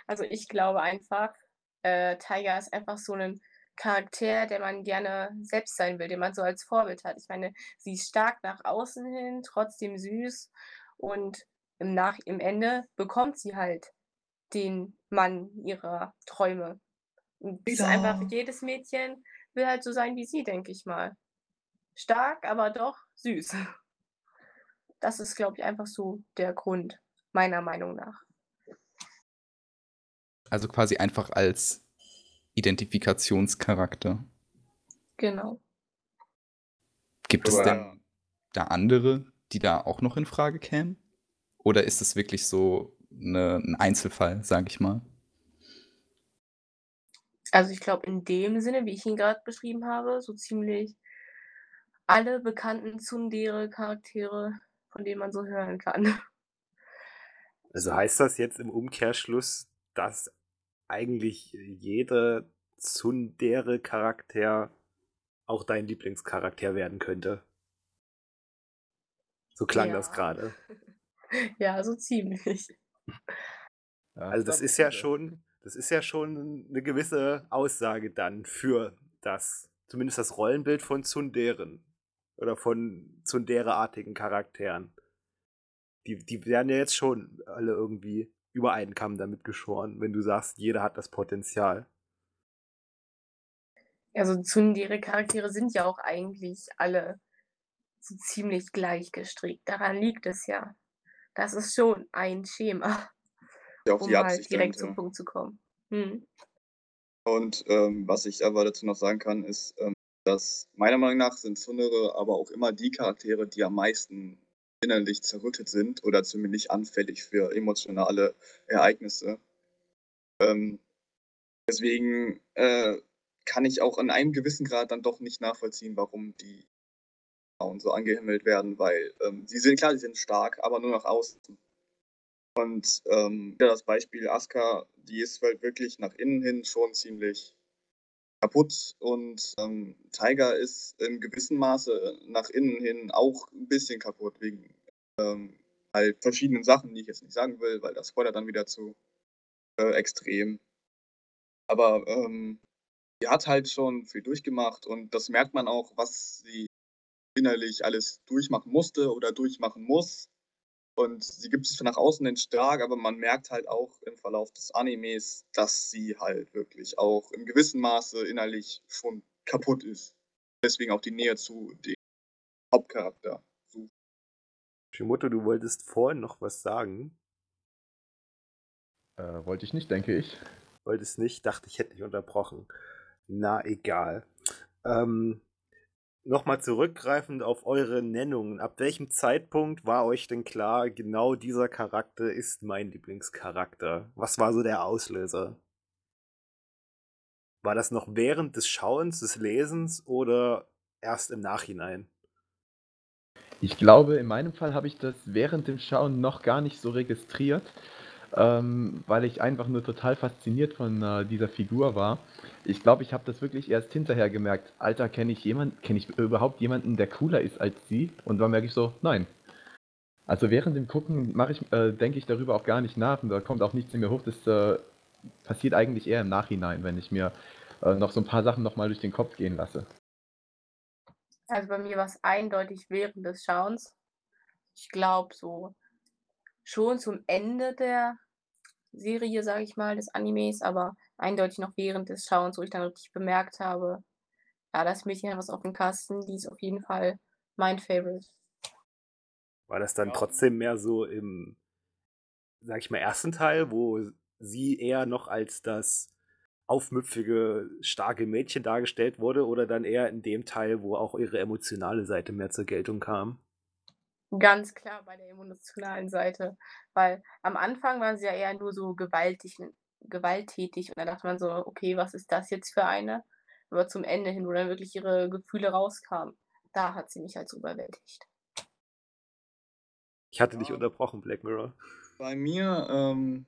Also ich glaube einfach, äh, Tiger ist einfach so ein Charakter, der man gerne selbst sein will, den man so als Vorbild hat. Ich meine, sie ist stark nach außen hin, trotzdem süß und im, nach im Ende bekommt sie halt den Mann ihrer Träume. Und das ist einfach jedes Mädchen will halt so sein wie sie, denke ich mal. Stark, aber doch süß. Das ist, glaube ich, einfach so der Grund, meiner Meinung nach. Also quasi einfach als Identifikationscharakter. Genau. Gibt es denn da andere, die da auch noch in Frage kämen? Oder ist es wirklich so eine, ein Einzelfall, sage ich mal? Also ich glaube, in dem Sinne, wie ich ihn gerade beschrieben habe, so ziemlich alle bekannten Tsundere-Charaktere, von denen man so hören kann. Also heißt das jetzt im Umkehrschluss, dass eigentlich jeder Tsundere-Charakter auch dein Lieblingscharakter werden könnte? So klang das Ja. gerade. ja, so ziemlich. Ja, Also das ist ja schon, das ist ja schon eine gewisse Aussage dann für das, zumindest das Rollenbild von Tsunderen oder von Tsundere-artigen Charakteren. Die, die werden ja jetzt schon alle irgendwie über einen Kamm damit geschoren, wenn du sagst, jeder hat das Potenzial. Also Tsundere-Charaktere sind ja auch eigentlich alle so ziemlich gleich gestrickt. Daran liegt es ja. Das ist schon ein Schema, Ja, um halt direkt dahinter. zum Punkt zu kommen. Hm. Und ähm, was ich aber dazu noch sagen kann, ist, ähm, dass meiner Meinung nach sind Tsundere aber auch immer die Charaktere, die am meisten innerlich zerrüttet sind oder zumindest anfällig für emotionale Ereignisse. Ähm, deswegen äh, kann ich auch in einem gewissen Grad dann doch nicht nachvollziehen, warum die Frauen so angehimmelt werden, weil ähm, sie sind klar, sie sind stark, aber nur nach außen. Und ähm, das Beispiel Asuka, die ist halt wirklich nach innen hin schon ziemlich kaputt und ähm, Tiger ist im gewissen Maße nach innen hin auch ein bisschen kaputt wegen ähm, halt verschiedenen Sachen, die ich jetzt nicht sagen will, weil das spoilert dann wieder zu äh, extrem. Aber ähm, die hat halt schon viel durchgemacht und das merkt man auch, was sie innerlich alles durchmachen musste oder durchmachen muss. Und sie gibt sich nach außen hin stark, aber man merkt halt auch im Verlauf des Animes, dass sie halt wirklich auch im gewissen Maße innerlich schon kaputt ist. Deswegen auch die Nähe zu dem Hauptcharakter. sucht. Shimoto, du wolltest vorhin noch was sagen. Äh, wollte ich nicht, denke ich. Wolltest nicht, dachte ich hätte dich unterbrochen. Na egal. Ähm, Nochmal zurückgreifend auf eure Nennungen. Ab welchem Zeitpunkt war euch denn klar, genau dieser Charakter ist mein Lieblingscharakter? Was war so der Auslöser? War das noch während des Schauens, des Lesens oder erst im Nachhinein? Ich glaube, in meinem Fall habe ich das während dem Schauen noch gar nicht so registriert, ähm, weil ich einfach nur total fasziniert von äh, dieser Figur war. Ich glaube, ich habe das wirklich erst hinterher gemerkt. Alter, kenne ich jemanden, kenne ich überhaupt jemanden, der cooler ist als sie? Und dann merke ich so, nein. Also während dem Gucken mache ich, äh, denke ich darüber auch gar nicht nach und da kommt auch nichts in mir hoch. Das äh, passiert eigentlich eher im Nachhinein, wenn ich mir äh, noch so ein paar Sachen nochmal durch den Kopf gehen lasse. Also bei mir war es eindeutig während des Schauens. Ich glaube so schon zum Ende der Serie, sage ich mal, des Animes, aber eindeutig noch während des Schauens, wo ich dann richtig bemerkt habe, ja, das Mädchen hat was auf dem Kasten, die ist auf jeden Fall mein Favorite. War das dann Ja. trotzdem mehr so im, sag ich mal, ersten Teil, wo sie eher noch als das aufmüpfige, starke Mädchen dargestellt wurde oder dann eher in dem Teil, wo auch ihre emotionale Seite mehr zur Geltung kam? Ganz klar bei der emotionalen Seite, weil am Anfang waren sie ja eher nur so gewaltig, gewalttätig und dann dachte man so, okay, was ist das jetzt für eine? Aber zum Ende hin, wo dann wirklich ihre Gefühle rauskamen, da hat sie mich halt so überwältigt. Ich hatte dich Ja. unterbrochen, Black Mirror. Bei mir, ähm,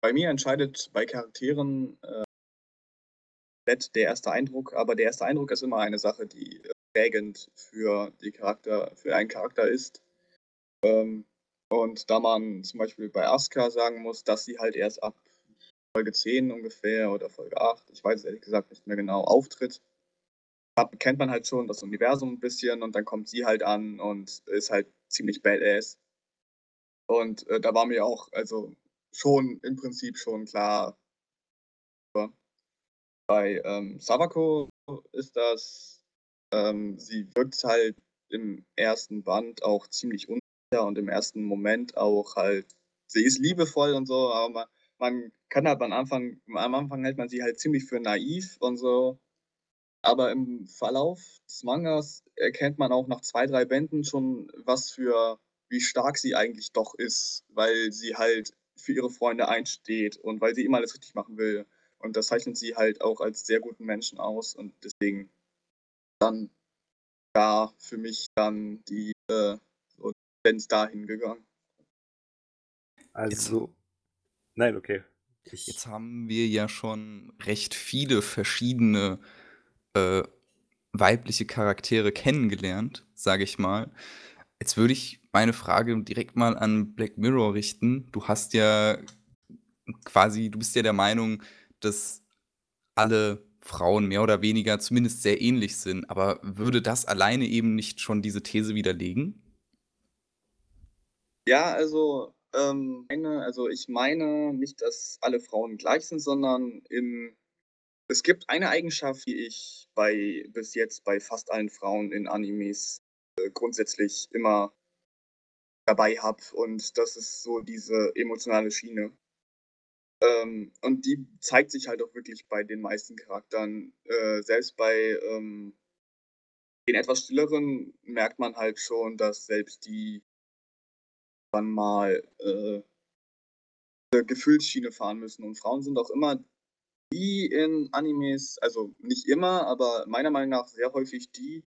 bei mir entscheidet bei Charakteren äh, der erste Eindruck, aber der erste Eindruck ist immer eine Sache, die äh, prägend für die Charakter, für einen Charakter ist. Ähm, und da man zum Beispiel bei Asuka sagen muss, dass sie halt erst ab Folge 10 ungefähr oder Folge 8, ich weiß ehrlich gesagt nicht mehr genau, auftritt. Kennt man halt schon das Universum ein bisschen und dann kommt sie halt an und ist halt ziemlich badass. Und äh, da war mir auch, also schon im Prinzip schon klar. Bei ähm, Savako ist das, ähm, sie wirkt halt im ersten Band auch ziemlich unsicher und im ersten Moment auch halt, sie ist liebevoll und so, aber man, man kann halt am Anfang, am Anfang hält man sie halt ziemlich für naiv und so. Aber im Verlauf des Mangas erkennt man auch nach zwei, drei Bänden schon, was für, wie stark sie eigentlich doch ist, weil sie halt für ihre Freunde einsteht und weil sie immer alles richtig machen will. Und das zeichnet sie halt auch als sehr guten Menschen aus und deswegen dann da für mich dann die äh, Tendenz dahin gegangen. Also, nein, okay. Ich Jetzt haben wir ja schon recht viele verschiedene äh, weibliche Charaktere kennengelernt, sage ich mal. Jetzt würde ich meine Frage direkt mal an Black Mirror richten. Du hast ja quasi, du bist ja der Meinung, dass alle Frauen mehr oder weniger zumindest sehr ähnlich sind. Aber würde das alleine eben nicht schon diese These widerlegen? Ja, also, ähm, meine, also ich meine nicht, dass alle Frauen gleich sind, sondern im, es gibt eine Eigenschaft, die ich bei bis jetzt bei fast allen Frauen in Animes äh, grundsätzlich immer dabei habe und das ist so diese emotionale Schiene. Ähm, und die zeigt sich halt auch wirklich bei den meisten Charakteren. Äh, selbst bei ähm, den etwas stilleren merkt man halt schon, dass selbst die dann mal äh, Gefühlsschiene fahren müssen. Und Frauen sind auch immer die in Animes, also nicht immer, aber meiner Meinung nach sehr häufig die,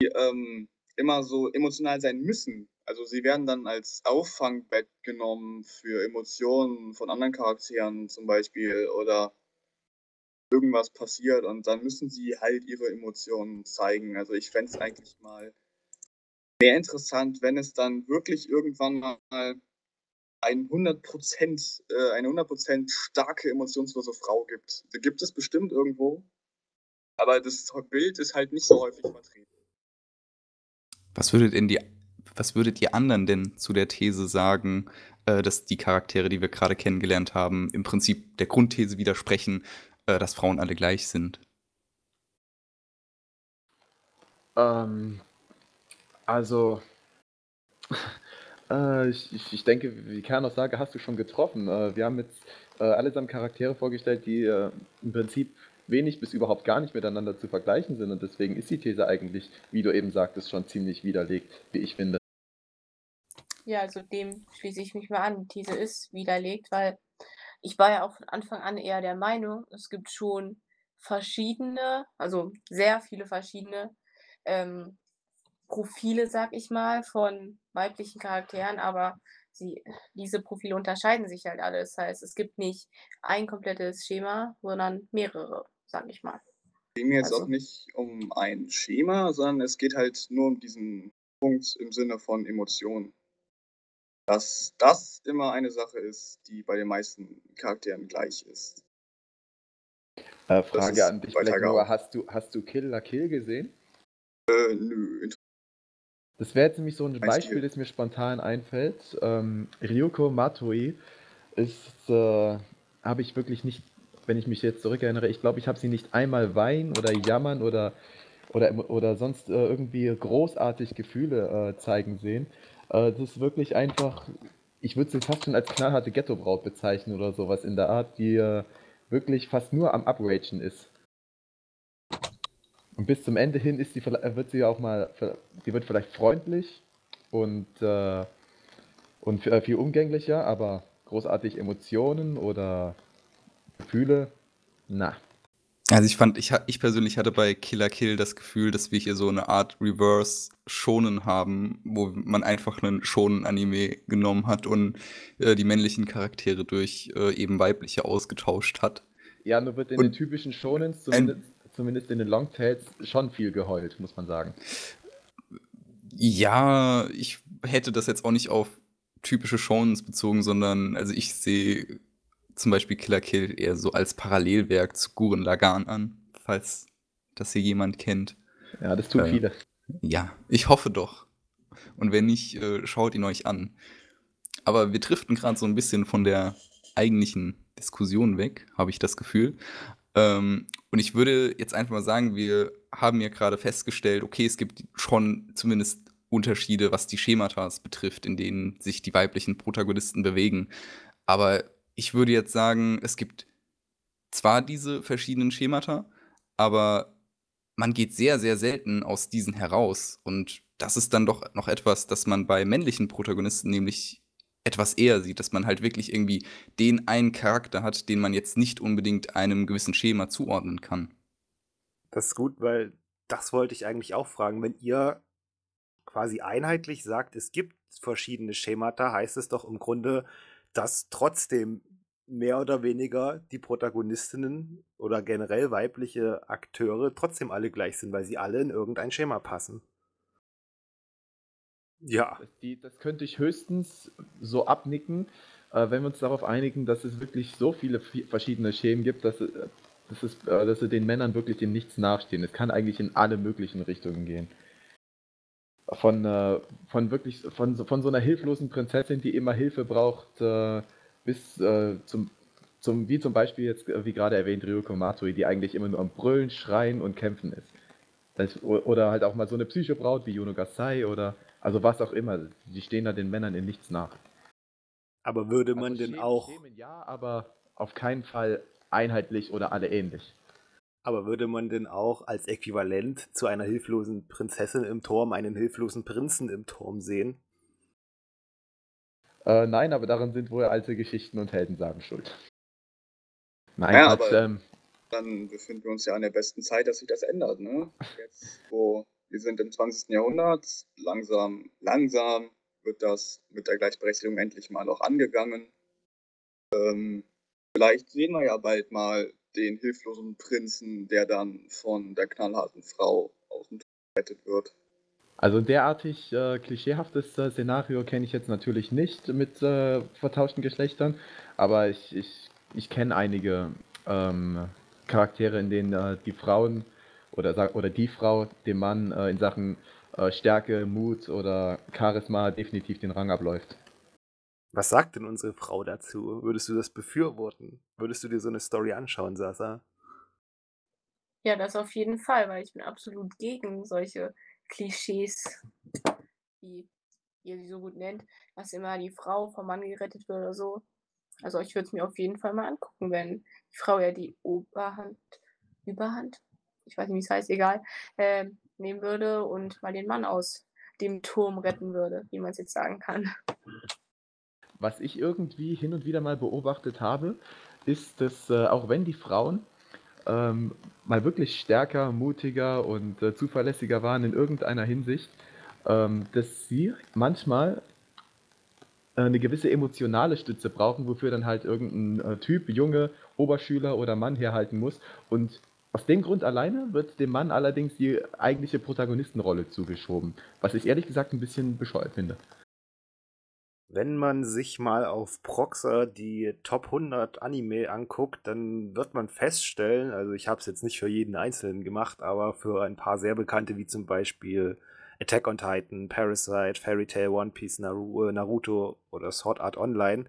die ähm, immer so emotional sein müssen. Also sie werden dann als Auffangbett genommen für Emotionen von anderen Charakteren zum Beispiel oder irgendwas passiert und dann müssen sie halt ihre Emotionen zeigen. Also ich fände es eigentlich mal mehr interessant, wenn es dann wirklich irgendwann mal ein 100%, äh, eine 100% starke, emotionslose Frau gibt. Die gibt es bestimmt irgendwo, aber das Bild ist halt nicht so häufig vertreten. Was würdet, in die, was würdet ihr anderen denn zu der These sagen, äh, dass die Charaktere, die wir gerade kennengelernt haben, im Prinzip der Grundthese widersprechen, äh, dass Frauen alle gleich sind? Ähm, also, äh, ich, ich, ich denke, wie Kernaussage hast du schon getroffen. Äh, wir haben jetzt äh, allesamt Charaktere vorgestellt, die äh, im Prinzip wenig bis überhaupt gar nicht miteinander zu vergleichen sind und deswegen ist die These eigentlich, wie du eben sagtest, schon ziemlich widerlegt, wie ich finde. Ja, also dem schließe ich mich mal an. These ist widerlegt, weil ich war ja auch von Anfang an eher der Meinung, es gibt schon verschiedene, also sehr viele verschiedene ähm, Profile, sag ich mal, von weiblichen Charakteren, aber sie, diese Profile unterscheiden sich halt alle. Das heißt, es gibt nicht ein komplettes Schema, sondern mehrere sage ich mal. Es ging mir jetzt also. auch nicht um ein Schema, sondern es geht halt nur um diesen Punkt im Sinne von Emotionen. Dass das immer eine Sache ist, die bei den meisten Charakteren gleich ist. Äh, Frage ist an dich, Black Noah, hast du, hast du Kill la Kill gesehen? Äh, nö. Das wäre jetzt nämlich so ein Beispiel, das mir spontan einfällt. Ähm, Ryuko Matoi ist, äh, habe ich wirklich nicht wenn ich mich jetzt zurückerinnere, ich glaube, ich habe sie nicht einmal weinen oder jammern oder, oder, oder sonst äh, irgendwie großartig Gefühle äh, zeigen sehen. Äh, das ist wirklich einfach, ich würde sie fast schon als knallharte Ghetto-Braut bezeichnen oder sowas in der Art, die äh, wirklich fast nur am Upragen ist. Und bis zum Ende hin ist sie, wird sie auch mal, die wird vielleicht freundlich und, äh, und viel umgänglicher, aber großartig Emotionen oder Gefühle, na. Also ich fand, ich, ich persönlich hatte bei Killer Kill das Gefühl, dass wir hier so eine Art Reverse Shonen haben, wo man einfach einen Shonen-Anime genommen hat und äh, die männlichen Charaktere durch äh, eben weibliche ausgetauscht hat. Ja, nur wird in und den typischen Shonens, zumindest, zumindest in den Longtails, schon viel geheult, muss man sagen. Ja, ich hätte das jetzt auch nicht auf typische Shonens bezogen, sondern also ich sehe zum Beispiel Killer Kill eher so als Parallelwerk zu Guren Lagan an, falls das hier jemand kennt. Ja, das tun Äh, viele. Ja, ich hoffe doch. Und wenn nicht, äh, schaut ihn euch an. Aber wir driften gerade so ein bisschen von der eigentlichen Diskussion weg, habe ich das Gefühl. Ähm, und ich würde jetzt einfach mal sagen, wir haben ja gerade festgestellt, okay, es gibt schon zumindest Unterschiede, was die Schemata betrifft, in denen sich die weiblichen Protagonisten bewegen. Aber ich würde jetzt sagen, es gibt zwar diese verschiedenen Schemata, aber man geht sehr, sehr selten aus diesen heraus. Und das ist dann doch noch etwas, das man bei männlichen Protagonisten nämlich etwas eher sieht, dass man halt wirklich irgendwie den einen Charakter hat, den man jetzt nicht unbedingt einem gewissen Schema zuordnen kann. Das ist gut, weil das wollte ich eigentlich auch fragen. Wenn ihr quasi einheitlich sagt, es gibt verschiedene Schemata, heißt es doch im Grunde, dass trotzdem mehr oder weniger die Protagonistinnen oder generell weibliche Akteure trotzdem alle gleich sind, weil sie alle in irgendein Schema passen. Ja, Das, die, das könnte ich höchstens so abnicken, äh, wenn wir uns darauf einigen, dass es wirklich so viele vi- verschiedene Schemen gibt, dass, äh, dass, es, äh, dass sie den Männern wirklich in nichts nachstehen. Es kann eigentlich in alle möglichen Richtungen gehen. Von, äh, von wirklich von, so- von so einer hilflosen Prinzessin, die immer Hilfe braucht, äh, bis äh, zum, zum, wie zum Beispiel jetzt, äh, wie gerade erwähnt, Ryuko Matoi, die eigentlich immer nur am Brüllen, Schreien und Kämpfen ist. Das, oder halt auch mal so eine Psychobraut wie Yuno Gasai oder also was auch immer. Die stehen da den Männern in nichts nach. aber würde man Also denn Schemen- auch, Schemen ja, aber auf keinen Fall einheitlich oder alle ähnlich. Aber würde man denn auch als Äquivalent zu einer hilflosen Prinzessin im Turm einen hilflosen Prinzen im Turm sehen? Äh, nein, aber daran sind wohl alte Geschichten und Heldensagen schuld. Nein, Ja, aber- ähm, Dann befinden wir uns ja an der besten Zeit, dass sich das ändert. Ne? Jetzt, wo wir sind im 20. Jahrhundert, langsam, langsam wird das mit der Gleichberechtigung endlich mal auch angegangen. Ähm, vielleicht sehen wir ja bald mal den hilflosen Prinzen, der dann von der knallharten Frau aus dem gerettet wird. also derartig äh, klischeehaftes äh, Szenario kenne ich jetzt natürlich nicht mit äh, vertauschten Geschlechtern, aber ich, ich, ich kenne einige ähm, Charaktere, in denen äh, die Frauen oder, oder die Frau dem Mann äh, in Sachen äh, Stärke, Mut oder Charisma definitiv den Rang abläuft. Was sagt denn unsere Frau dazu? Würdest du das befürworten? Würdest du dir so eine Story anschauen, Sasa? Ja, das auf jeden Fall, weil ich bin absolut gegen solche Klischees, wie ihr sie so gut nennt, dass immer die Frau vom Mann gerettet wird oder so. Also ich würde es mir auf jeden Fall mal angucken, wenn die Frau ja die Oberhand, Überhand, ich weiß nicht, wie es heißt, egal, ähm, nehmen würde und mal den Mann aus dem Turm retten würde, wie man es jetzt sagen kann. Was ich irgendwie hin und wieder mal beobachtet habe, ist, dass äh, auch wenn die Frauen ähm, mal wirklich stärker, mutiger und äh, zuverlässiger waren in irgendeiner Hinsicht, ähm, dass sie manchmal äh, eine gewisse emotionale Stütze brauchen, wofür dann halt irgendein äh, Typ, Junge, Oberschüler oder Mann herhalten muss. Und aus dem Grund alleine wird dem Mann allerdings die eigentliche Protagonistenrolle zugeschoben, was ich ehrlich gesagt ein bisschen bescheuert finde. Wenn man sich mal auf Proxer die Top 100 Anime anguckt, dann wird man feststellen, also ich habe es jetzt nicht für jeden Einzelnen gemacht, aber für ein paar sehr bekannte, wie zum Beispiel Attack on Titan, Parasite, Fairy Tail, One Piece, äh, Naruto oder Sword Art Online,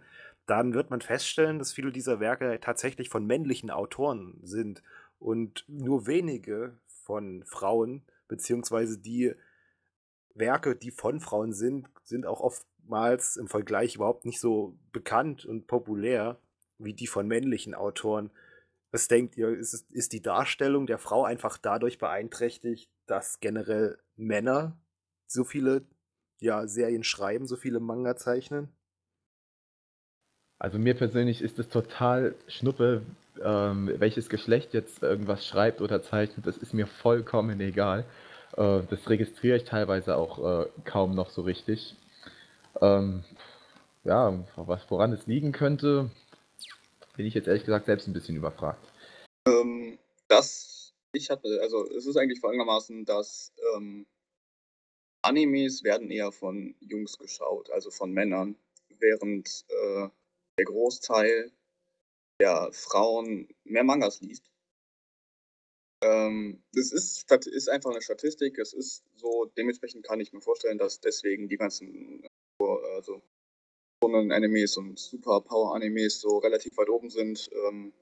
dann wird man feststellen, dass viele dieser Werke tatsächlich von männlichen Autoren sind und nur wenige von Frauen, beziehungsweise die Werke, die von Frauen sind, sind auch oftmals im Vergleich überhaupt nicht so bekannt und populär wie die von männlichen Autoren. Was denkt ihr, ist, ist die Darstellung der Frau einfach dadurch beeinträchtigt, dass generell Männer so viele ja, Serien schreiben, so viele Manga zeichnen? Also mir persönlich ist es total Schnuppe, ähm, welches Geschlecht jetzt irgendwas schreibt oder zeichnet. Das ist mir vollkommen egal. Äh, das registriere ich teilweise auch äh, kaum noch so richtig. Ähm, ja, was, woran es liegen könnte, bin ich jetzt ehrlich gesagt selbst ein bisschen überfragt. Ähm, das, ich hatte, also es ist eigentlich folgendermaßen, dass ähm, Animes werden eher von Jungs geschaut, also von Männern, während äh, der Großteil der Frauen mehr Mangas liest. Ähm, das ist, ist einfach eine Statistik. Es ist so, dementsprechend kann ich mir vorstellen, dass deswegen die ganzen also Animes und Super Power Animes so relativ weit oben sind, ähm,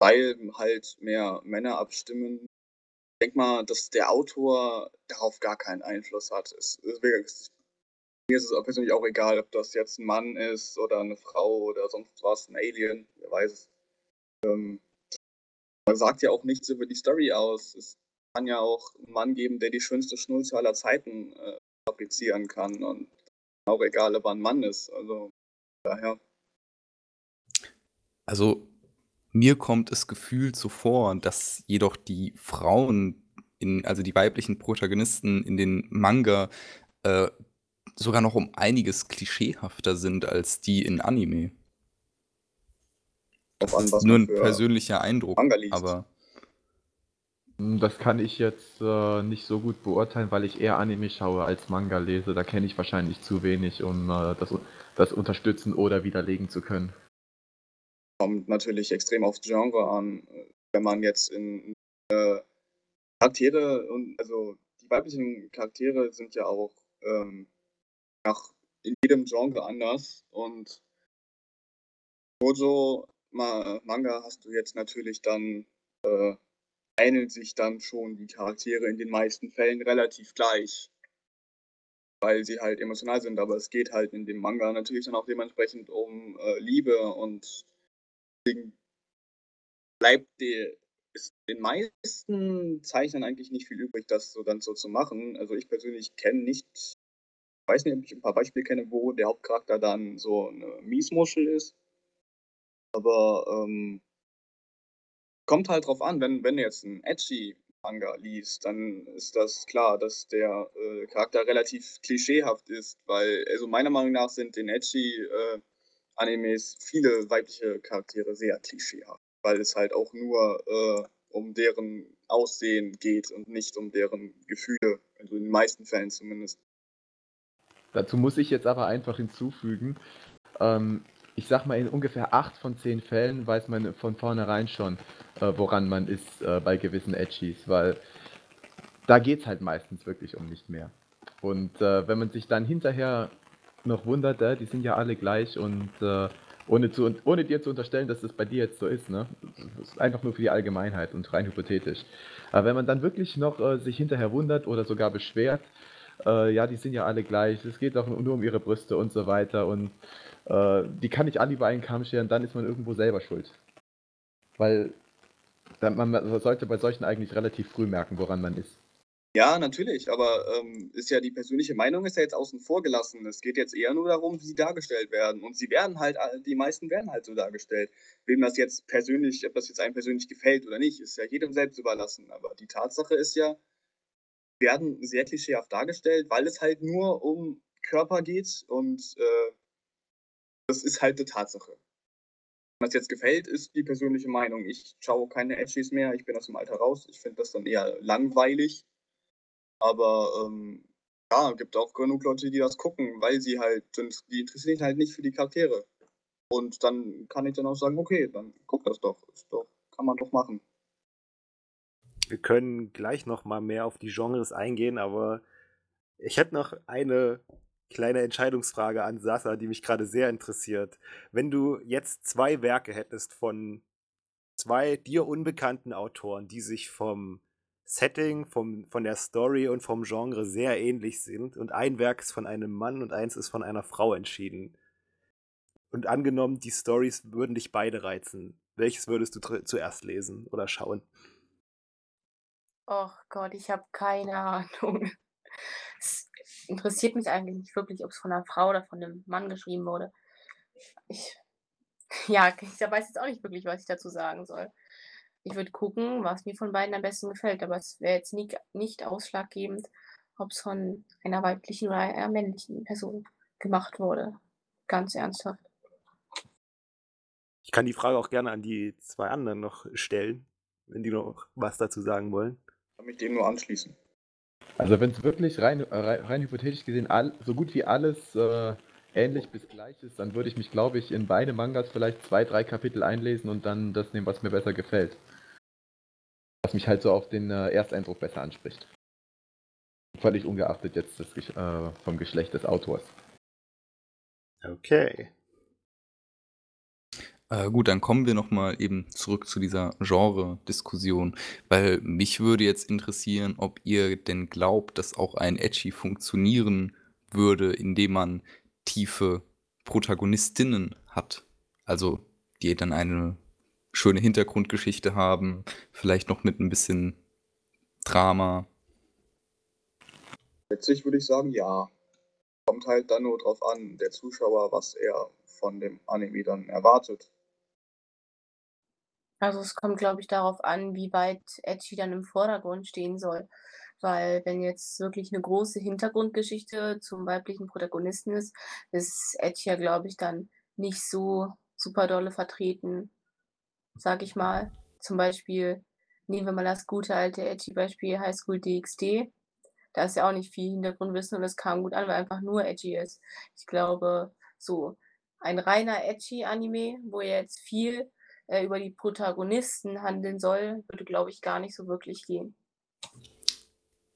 weil halt mehr Männer abstimmen. Ich denke mal, dass der Autor darauf gar keinen Einfluss hat. Es, es, mir ist es persönlich auch egal, ob das jetzt ein Mann ist oder eine Frau oder sonst was, ein Alien, wer weiß es. Ähm, man sagt ja auch nichts über die Story aus. Es kann ja auch einen Mann geben, der die schönste Schnulze aller Zeiten äh, fabrizieren kann. Und auch egal, ob er ein Mann ist. Also daher. Also mir kommt es gefühlt so vor, dass jedoch die Frauen, in, also die weiblichen Protagonisten in den Manga, äh, sogar noch um einiges klischeehafter sind als die in Anime. Das an, ist nur ein persönlicher Eindruck, aber das kann ich jetzt äh, nicht so gut beurteilen, weil ich eher Anime schaue als Manga lese. Da kenne ich wahrscheinlich zu wenig, um äh, das, das unterstützen oder widerlegen zu können. Kommt natürlich extrem aufs Genre an. Wenn man jetzt in äh, Charaktere und also die weiblichen Charaktere sind ja auch ähm, nach in jedem Genre anders und Shoujo Manga hast du jetzt natürlich dann äh, ähneln sich dann schon die Charaktere in den meisten Fällen relativ gleich, weil sie halt emotional sind, aber es geht halt in dem Manga natürlich dann auch dementsprechend um äh, Liebe und deswegen bleibt die, ist den meisten Zeichnern eigentlich nicht viel übrig, das so dann so zu machen. Also ich persönlich kenne nicht weiß nicht, ob ich ein paar Beispiele kenne, wo der Hauptcharakter dann so eine Miesmuschel ist. Aber ähm, kommt halt drauf an, wenn, wenn du jetzt einen edgy Manga liest, dann ist das klar, dass der äh, Charakter relativ klischeehaft ist, weil, also meiner Meinung nach sind in edgy äh, Animes viele weibliche Charaktere sehr klischeehaft, weil es halt auch nur äh, um deren Aussehen geht und nicht um deren Gefühle, also in den meisten Fällen zumindest. Dazu muss ich jetzt aber einfach hinzufügen, ähm, ich sag mal, in ungefähr 8 von 10 Fällen weiß man von vornherein schon, äh, woran man ist äh, bei gewissen Edgies, weil da geht es halt meistens wirklich um nicht mehr. Und äh, wenn man sich dann hinterher noch wundert, äh, die sind ja alle gleich und äh, ohne, zu, ohne dir zu unterstellen, dass das bei dir jetzt so ist, ne? Das ist einfach nur für die Allgemeinheit und rein hypothetisch. Aber wenn man dann wirklich noch äh, sich hinterher wundert oder sogar beschwert, ja, die sind ja alle gleich, es geht doch nur um ihre Brüste und so weiter und die kann ich alle über einen Kamm scheren, dann ist man irgendwo selber schuld. Weil man sollte bei solchen eigentlich relativ früh merken, woran man ist. Ja, natürlich, aber ähm, ist ja die persönliche Meinung ist ja jetzt außen vor gelassen. Es geht jetzt eher nur darum, wie sie dargestellt werden. Und sie werden halt, die meisten werden halt so dargestellt. Wem das jetzt persönlich, ob das jetzt einem persönlich gefällt oder nicht, ist ja jedem selbst überlassen. Aber die Tatsache ist ja, werden sehr klischeehaft dargestellt, weil es halt nur um Körper geht und äh, das ist halt eine Tatsache. Das jetzt gefällt, ist die persönliche Meinung. Ich schaue keine Edgies mehr, ich bin aus dem Alter raus. Ich finde das dann eher langweilig. Aber ähm, ja, gibt auch genug Leute, die das gucken, weil sie halt, die interessieren sich halt nicht für die Charaktere. Und dann kann ich dann auch sagen, okay, dann guck das doch. Ist doch kann man doch machen. Wir können gleich noch mal mehr auf die Genres eingehen, aber ich hätte noch eine kleine Entscheidungsfrage an Sasa, die mich gerade sehr interessiert. Wenn du jetzt zwei Werke hättest von zwei dir unbekannten Autoren, die sich vom Setting, vom, von der Story und vom Genre sehr ähnlich sind und ein Werk ist von einem Mann und eins ist von einer Frau entschieden. Und angenommen, die Stories würden dich beide reizen. Welches würdest du zuerst lesen oder schauen? Och Gott, ich habe keine Ahnung. Es interessiert mich eigentlich nicht wirklich, ob es von einer Frau oder von einem Mann geschrieben wurde. Ich, ja, ich weiß jetzt auch nicht wirklich, was ich dazu sagen soll. Ich würde gucken, was mir von beiden am besten gefällt, aber es wäre jetzt nicht, nicht ausschlaggebend, ob es von einer weiblichen oder einer männlichen Person gemacht wurde. Ganz ernsthaft. Ich kann die Frage auch gerne an die zwei anderen noch stellen, wenn die noch was dazu sagen wollen kann mich dem nur anschließen. Also wenn es wirklich rein, rein, rein, hypothetisch gesehen all, so gut wie alles äh, ähnlich bis gleich ist, dann würde ich mich, glaube ich, in beide Mangas vielleicht zwei, drei Kapitel einlesen und dann das nehmen, was mir besser gefällt. Was mich halt so auf den äh, Ersteindruck besser anspricht. Völlig ungeachtet jetzt des, äh, vom Geschlecht des Autors. Okay. Äh, gut, dann kommen wir nochmal eben zurück zu dieser Genre-Diskussion, weil mich würde jetzt interessieren, ob ihr denn glaubt, dass auch ein Edgy funktionieren würde, indem man tiefe Protagonistinnen hat. Also, die dann eine schöne Hintergrundgeschichte haben, vielleicht noch mit ein bisschen Drama. Letztlich würde ich sagen, ja. Kommt halt dann nur drauf an, der Zuschauer, was er von dem Anime dann erwartet. Also es kommt, glaube ich, darauf an, wie weit Edgy dann im Vordergrund stehen soll. Weil wenn jetzt wirklich eine große Hintergrundgeschichte zum weiblichen Protagonisten ist, ist Edgy ja, glaube ich, dann nicht so super dolle vertreten, sag ich mal. Zum Beispiel nehmen wir mal das gute alte Edgy-Beispiel High School DxD. Da ist ja auch nicht viel Hintergrundwissen und es kam gut an, weil einfach nur Edgy ist. Ich glaube, so ein reiner Edgy-Anime, wo jetzt viel äh, über die Protagonisten handeln soll, würde, glaube ich, gar nicht so wirklich gehen.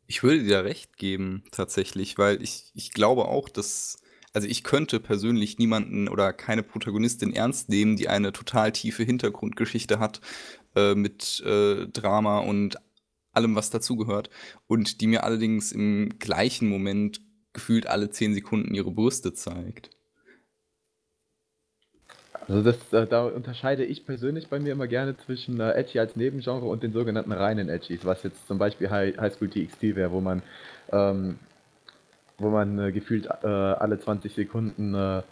Ich würde dir recht geben, tatsächlich, weil ich, ich glaube auch, dass. Also ich könnte persönlich niemanden oder keine Protagonistin ernst nehmen, die eine total tiefe Hintergrundgeschichte hat äh, mit äh, Drama und allem, was dazugehört. Und die mir allerdings im gleichen Moment gefühlt alle zehn Sekunden ihre Brüste zeigt. Also das, äh, da unterscheide ich persönlich bei mir immer gerne zwischen äh, Edgy als Nebengenre und den sogenannten reinen Edgys, was jetzt zum Beispiel High, High School TXT wäre, wo man, ähm, wo man äh, gefühlt äh, alle 20 Sekunden äh,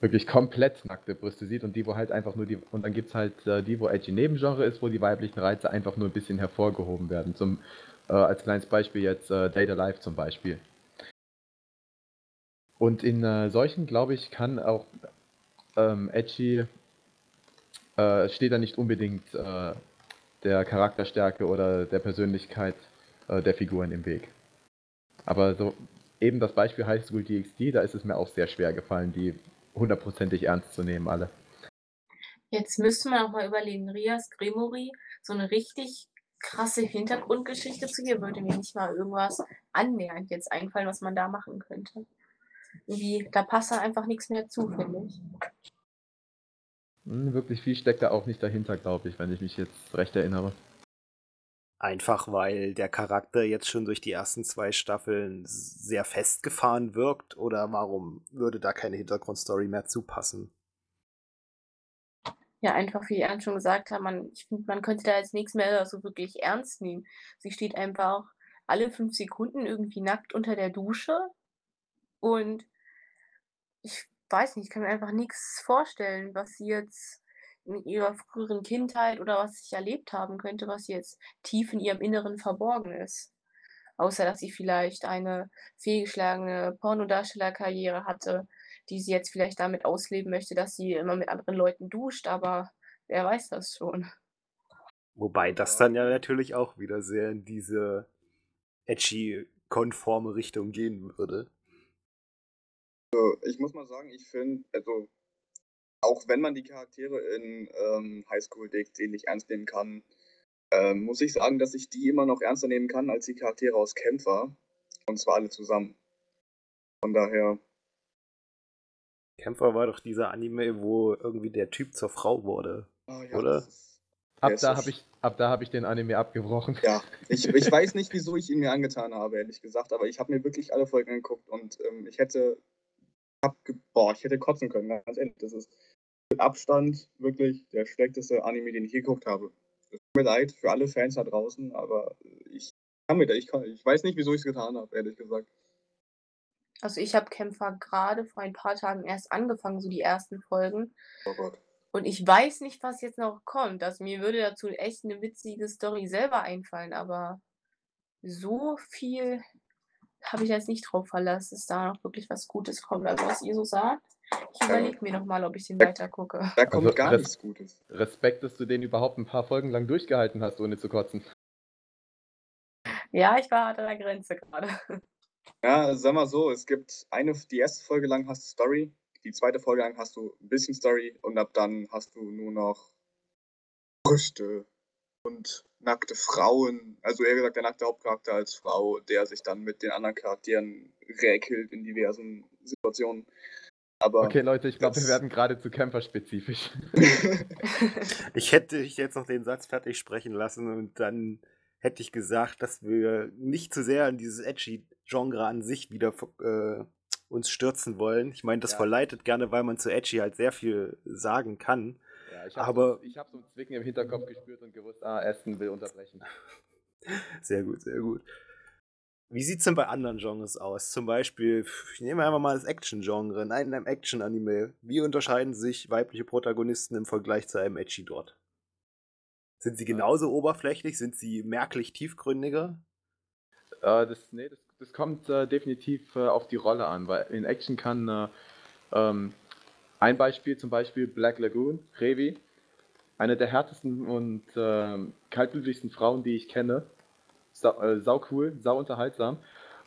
wirklich komplett nackte Brüste sieht und die, wo halt einfach nur die, und dann gibt es halt äh, die, wo Edgy Nebengenre ist, wo die weiblichen Reize einfach nur ein bisschen hervorgehoben werden. Zum, als kleines Beispiel jetzt Data Life zum Beispiel. Und in solchen, glaube ich, kann auch ähm, edgy äh, steht da nicht unbedingt äh, der Charakterstärke oder der Persönlichkeit äh, der Figuren im Weg. Aber so eben das Beispiel High School DxD, da ist es mir auch sehr schwer gefallen, die hundertprozentig ernst zu nehmen, alle. Jetzt müsste man auch mal überlegen, Rias Grimory, so eine richtig krasse Hintergrundgeschichte zu ihr, würde mir nicht mal irgendwas annähernd jetzt einfallen, was man da machen könnte. Irgendwie, da passt da einfach nichts mehr zu, finde ich. Hm, wirklich viel steckt da auch nicht dahinter, glaube ich, wenn ich mich jetzt recht erinnere. Einfach weil der Charakter jetzt schon durch die ersten zwei Staffeln sehr festgefahren wirkt oder warum würde da keine Hintergrundstory mehr zupassen? Ja, einfach wie Ernst schon gesagt hat, man, ich finde, man könnte da jetzt nichts mehr so wirklich ernst nehmen. Sie steht einfach alle fünf Sekunden irgendwie nackt unter der Dusche und ich weiß nicht, ich kann mir einfach nichts vorstellen, was sie jetzt in ihrer früheren Kindheit oder was ich erlebt haben könnte, was jetzt tief in ihrem Inneren verborgen ist. Außer dass sie vielleicht eine fehlgeschlagene Pornodarstellerkarriere hatte, die sie jetzt vielleicht damit ausleben möchte, dass sie immer mit anderen Leuten duscht, aber wer weiß das schon. Wobei das dann ja natürlich auch wieder sehr in diese edgy-konforme Richtung gehen würde. Also, ich muss mal sagen, ich finde, also auch wenn man die Charaktere in ähm, Highschool DxD nicht ernst nehmen kann, ähm, muss ich sagen, dass ich die immer noch ernster nehmen kann als die Charaktere aus Kämpfer. Und zwar alle zusammen. Von daher. Kämpfer war doch dieser Anime, wo irgendwie der Typ zur Frau wurde. Oh, ja, oder? Ist, ab, da hab ich, ab da habe ich den Anime abgebrochen. Ja, ich, ich weiß nicht, wieso ich ihn mir angetan habe, ehrlich gesagt, aber ich habe mir wirklich alle Folgen angeguckt und ähm, ich hätte hab boah, ich hätte kotzen können, ganz ehrlich. Das ist mit Abstand wirklich der schlechteste Anime, den ich je geguckt habe. Es tut mir leid für alle Fans da draußen, aber ich kann mir da, ich, kann, ich weiß nicht, wieso ich es getan habe, ehrlich gesagt. Also ich habe Kämpfer gerade vor ein paar Tagen erst angefangen, so die ersten Folgen. Oh Gott. Und ich weiß nicht, was jetzt noch kommt. Also mir würde dazu echt eine witzige Story selber einfallen, aber so viel habe ich jetzt nicht drauf verlassen, dass da noch wirklich was Gutes kommt. Also was ihr so sagt, ich überlege mir nochmal, ob ich den weiter gucke. Da kommt also, gar Res nichts Gutes. Respekt, dass du den überhaupt ein paar Folgen lang durchgehalten hast, ohne zu kotzen. Ja, ich war an der Grenze gerade. Ja, sag mal so, es gibt eine, die erste Folge lang hast du Story, die zweite Folge lang hast du ein bisschen Story und ab dann hast du nur noch Brüste und nackte Frauen. Also eher gesagt der nackte Hauptcharakter als Frau, der sich dann mit den anderen Charakteren räkelt in diversen Situationen. Aber Okay, Leute, ich glaube, wir werden gerade zu camperspezifisch. Ich hätte dich jetzt noch den Satz fertig sprechen lassen und dann hätte ich gesagt, dass wir nicht zu sehr in dieses Edgy-Genre an sich wieder äh, uns stürzen wollen. Ich meine, das Ja. verleitet gerne, weil man zu Edgy halt sehr viel sagen kann. Ja, ich habe so, hab so ein Zwicken im Hinterkopf gespürt und gewusst, ah, Aston will unterbrechen. Sehr gut, sehr gut. Wie sieht es denn bei anderen Genres aus? Zum Beispiel, ich nehme einfach mal das Action-Genre. In einem Action-Anime. Wie unterscheiden sich weibliche Protagonisten im Vergleich zu einem Edgy dort? Sind sie genauso oberflächlich? Sind sie merklich tiefgründiger? Äh, das, nee, das, das kommt äh, definitiv äh, auf die Rolle an, weil in Action kann äh, ähm, ein Beispiel zum Beispiel Black Lagoon, Revi, eine der härtesten und ähm, kaltblütigsten Frauen, die ich kenne. Sau, äh, sau cool, sau unterhaltsam.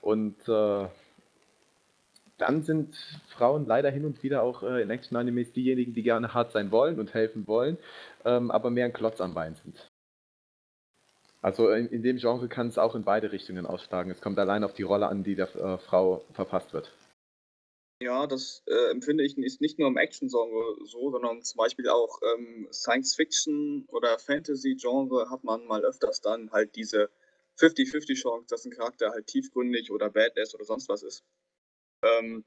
Und äh, dann sind Frauen leider hin und wieder auch äh, in Action-Animes diejenigen, die gerne hart sein wollen und helfen wollen, ähm, aber mehr ein Klotz am Bein sind. Also in, in dem Genre kann es auch in beide Richtungen ausschlagen. Es kommt allein auf die Rolle an, die der äh, Frau verpasst wird. Ja, das äh, empfinde ich ist nicht nur im Action-Genre so, sondern zum Beispiel auch ähm, Science-Fiction oder Fantasy-Genre hat man mal öfters dann halt diese 50-50 Chance, dass ein Charakter halt tiefgründig oder badass oder sonst was ist. Ähm,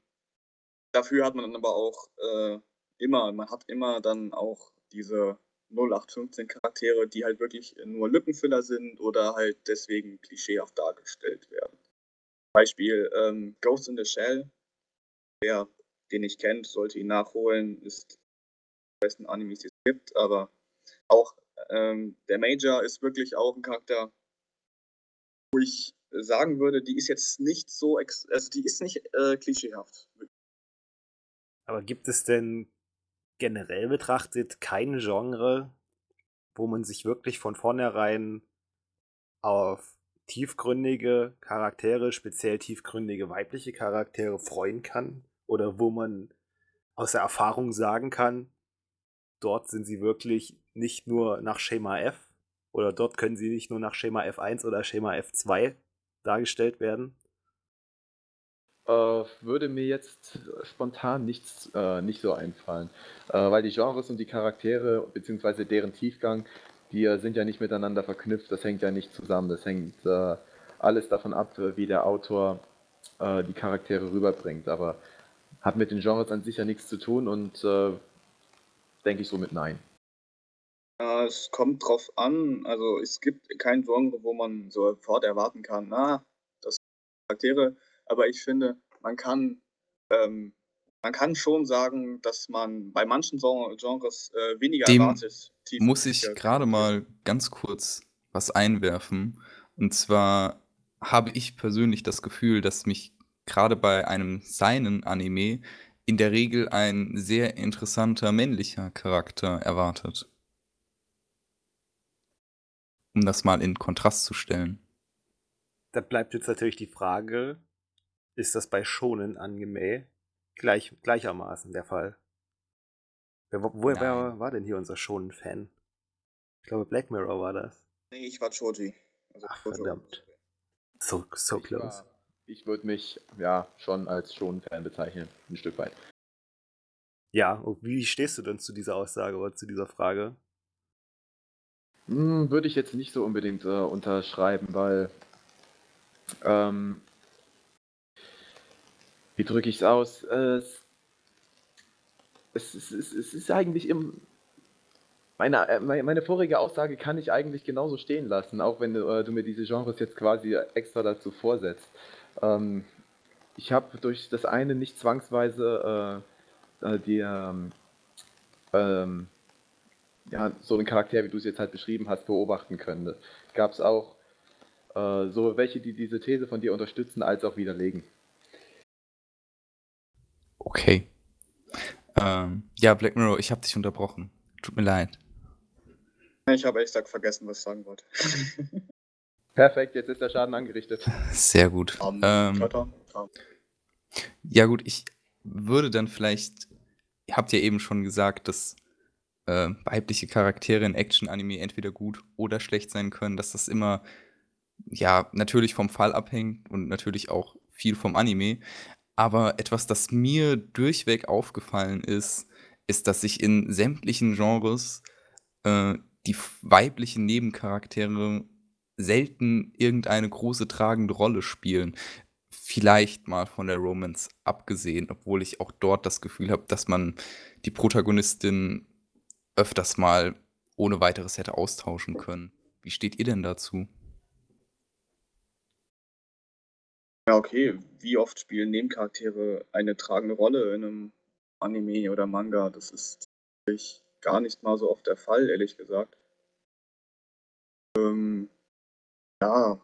dafür hat man dann aber auch äh, immer, man hat immer dann auch diese 0815 Charaktere, die halt wirklich nur Lückenfüller sind oder halt deswegen klischeehaft dargestellt werden. Beispiel ähm, Ghost in the Shell, wer den nicht kennt, sollte ihn nachholen. Ist die besten Animes, die es gibt. Aber auch ähm, der Major ist wirklich auch ein Charakter, wo ich sagen würde, die ist jetzt nicht so, also die ist nicht äh, klischeehaft. Aber gibt es denn generell betrachtet kein Genre, wo man sich wirklich von vornherein auf tiefgründige Charaktere, speziell tiefgründige weibliche Charaktere freuen kann? Oder wo man aus der Erfahrung sagen kann, dort sind sie wirklich nicht nur nach Schema F oder dort können sie nicht nur nach Schema F1 oder Schema F2 dargestellt werden? Äh, würde mir jetzt spontan nichts, äh, nicht so einfallen. Äh, weil die Genres und die Charaktere, beziehungsweise deren Tiefgang, die äh, sind ja nicht miteinander verknüpft, das hängt ja nicht zusammen. Das hängt äh, alles davon ab, wie der Autor die Charaktere rüberbringt. Aber hat mit den Genres an sich ja nichts zu tun und äh, denke ich somit nein. Äh, es kommt drauf an, also es gibt kein Genre, wo man sofort erwarten kann, na, das sind Charaktere, aber ich finde, man kann, ähm, man kann schon sagen, dass man bei manchen Gen- Genres äh, weniger Dem erwartet. Muss ich gerade mal ganz kurz was einwerfen. Und zwar habe ich persönlich das Gefühl, dass mich gerade bei einem seinen Anime in der Regel ein sehr interessanter männlicher Charakter erwartet. Um das mal in Kontrast zu stellen. Da bleibt jetzt natürlich die Frage, ist das bei Shonen Anime gleich, gleichermaßen der Fall? Wer, wo, wer war denn hier unser Shonen-Fan? Ich glaube, Black Mirror war das. Nee, ich war Choji. Also Ach, verdammt. So, so Ich, close. Ich würde mich ja schon als schon Fan bezeichnen, ein Stück weit. Ja, und wie stehst du denn zu dieser Aussage oder zu dieser Frage? Hm, würde ich jetzt nicht so unbedingt äh, unterschreiben, weil ähm, wie drücke ich es aus? Äh, es, es, es, es, ist eigentlich im meine, äh, meine meine vorige Aussage kann ich eigentlich genauso stehen lassen, auch wenn äh, du mir diese Genres jetzt quasi extra dazu vorsetzt. Ähm, ich habe durch das eine nicht zwangsweise äh, äh, die ähm, ähm, ja, so einen Charakter, wie du es jetzt halt beschrieben hast, beobachten können. Gab es auch äh, so welche, die diese These von dir unterstützen, als auch widerlegen. Okay. Ähm, ja, Black Mirror, ich habe dich unterbrochen. Tut mir leid. Ich habe ehrlich gesagt vergessen, was ich sagen wollte. Perfekt, jetzt ist der Schaden angerichtet. Sehr gut. Um, Ähm. Ja, gut, ich würde dann vielleicht, ihr habt ja eben schon gesagt, dass äh, weibliche Charaktere in Action-Anime entweder gut oder schlecht sein können, dass das immer, ja, natürlich vom Fall abhängt und natürlich auch viel vom Anime. Aber etwas, das mir durchweg aufgefallen ist, ist, dass sich in sämtlichen Genres äh, die weiblichen Nebencharaktere selten irgendeine große tragende Rolle spielen. Vielleicht mal von der Romance abgesehen, obwohl ich auch dort das Gefühl habe, dass man die Protagonistin öfters mal ohne weiteres hätte austauschen können. Wie steht ihr denn dazu? Ja, okay. Wie oft spielen Nebencharaktere eine tragende Rolle in einem Anime oder Manga? Das ist gar nicht mal so oft der Fall, ehrlich gesagt. Ähm, ja,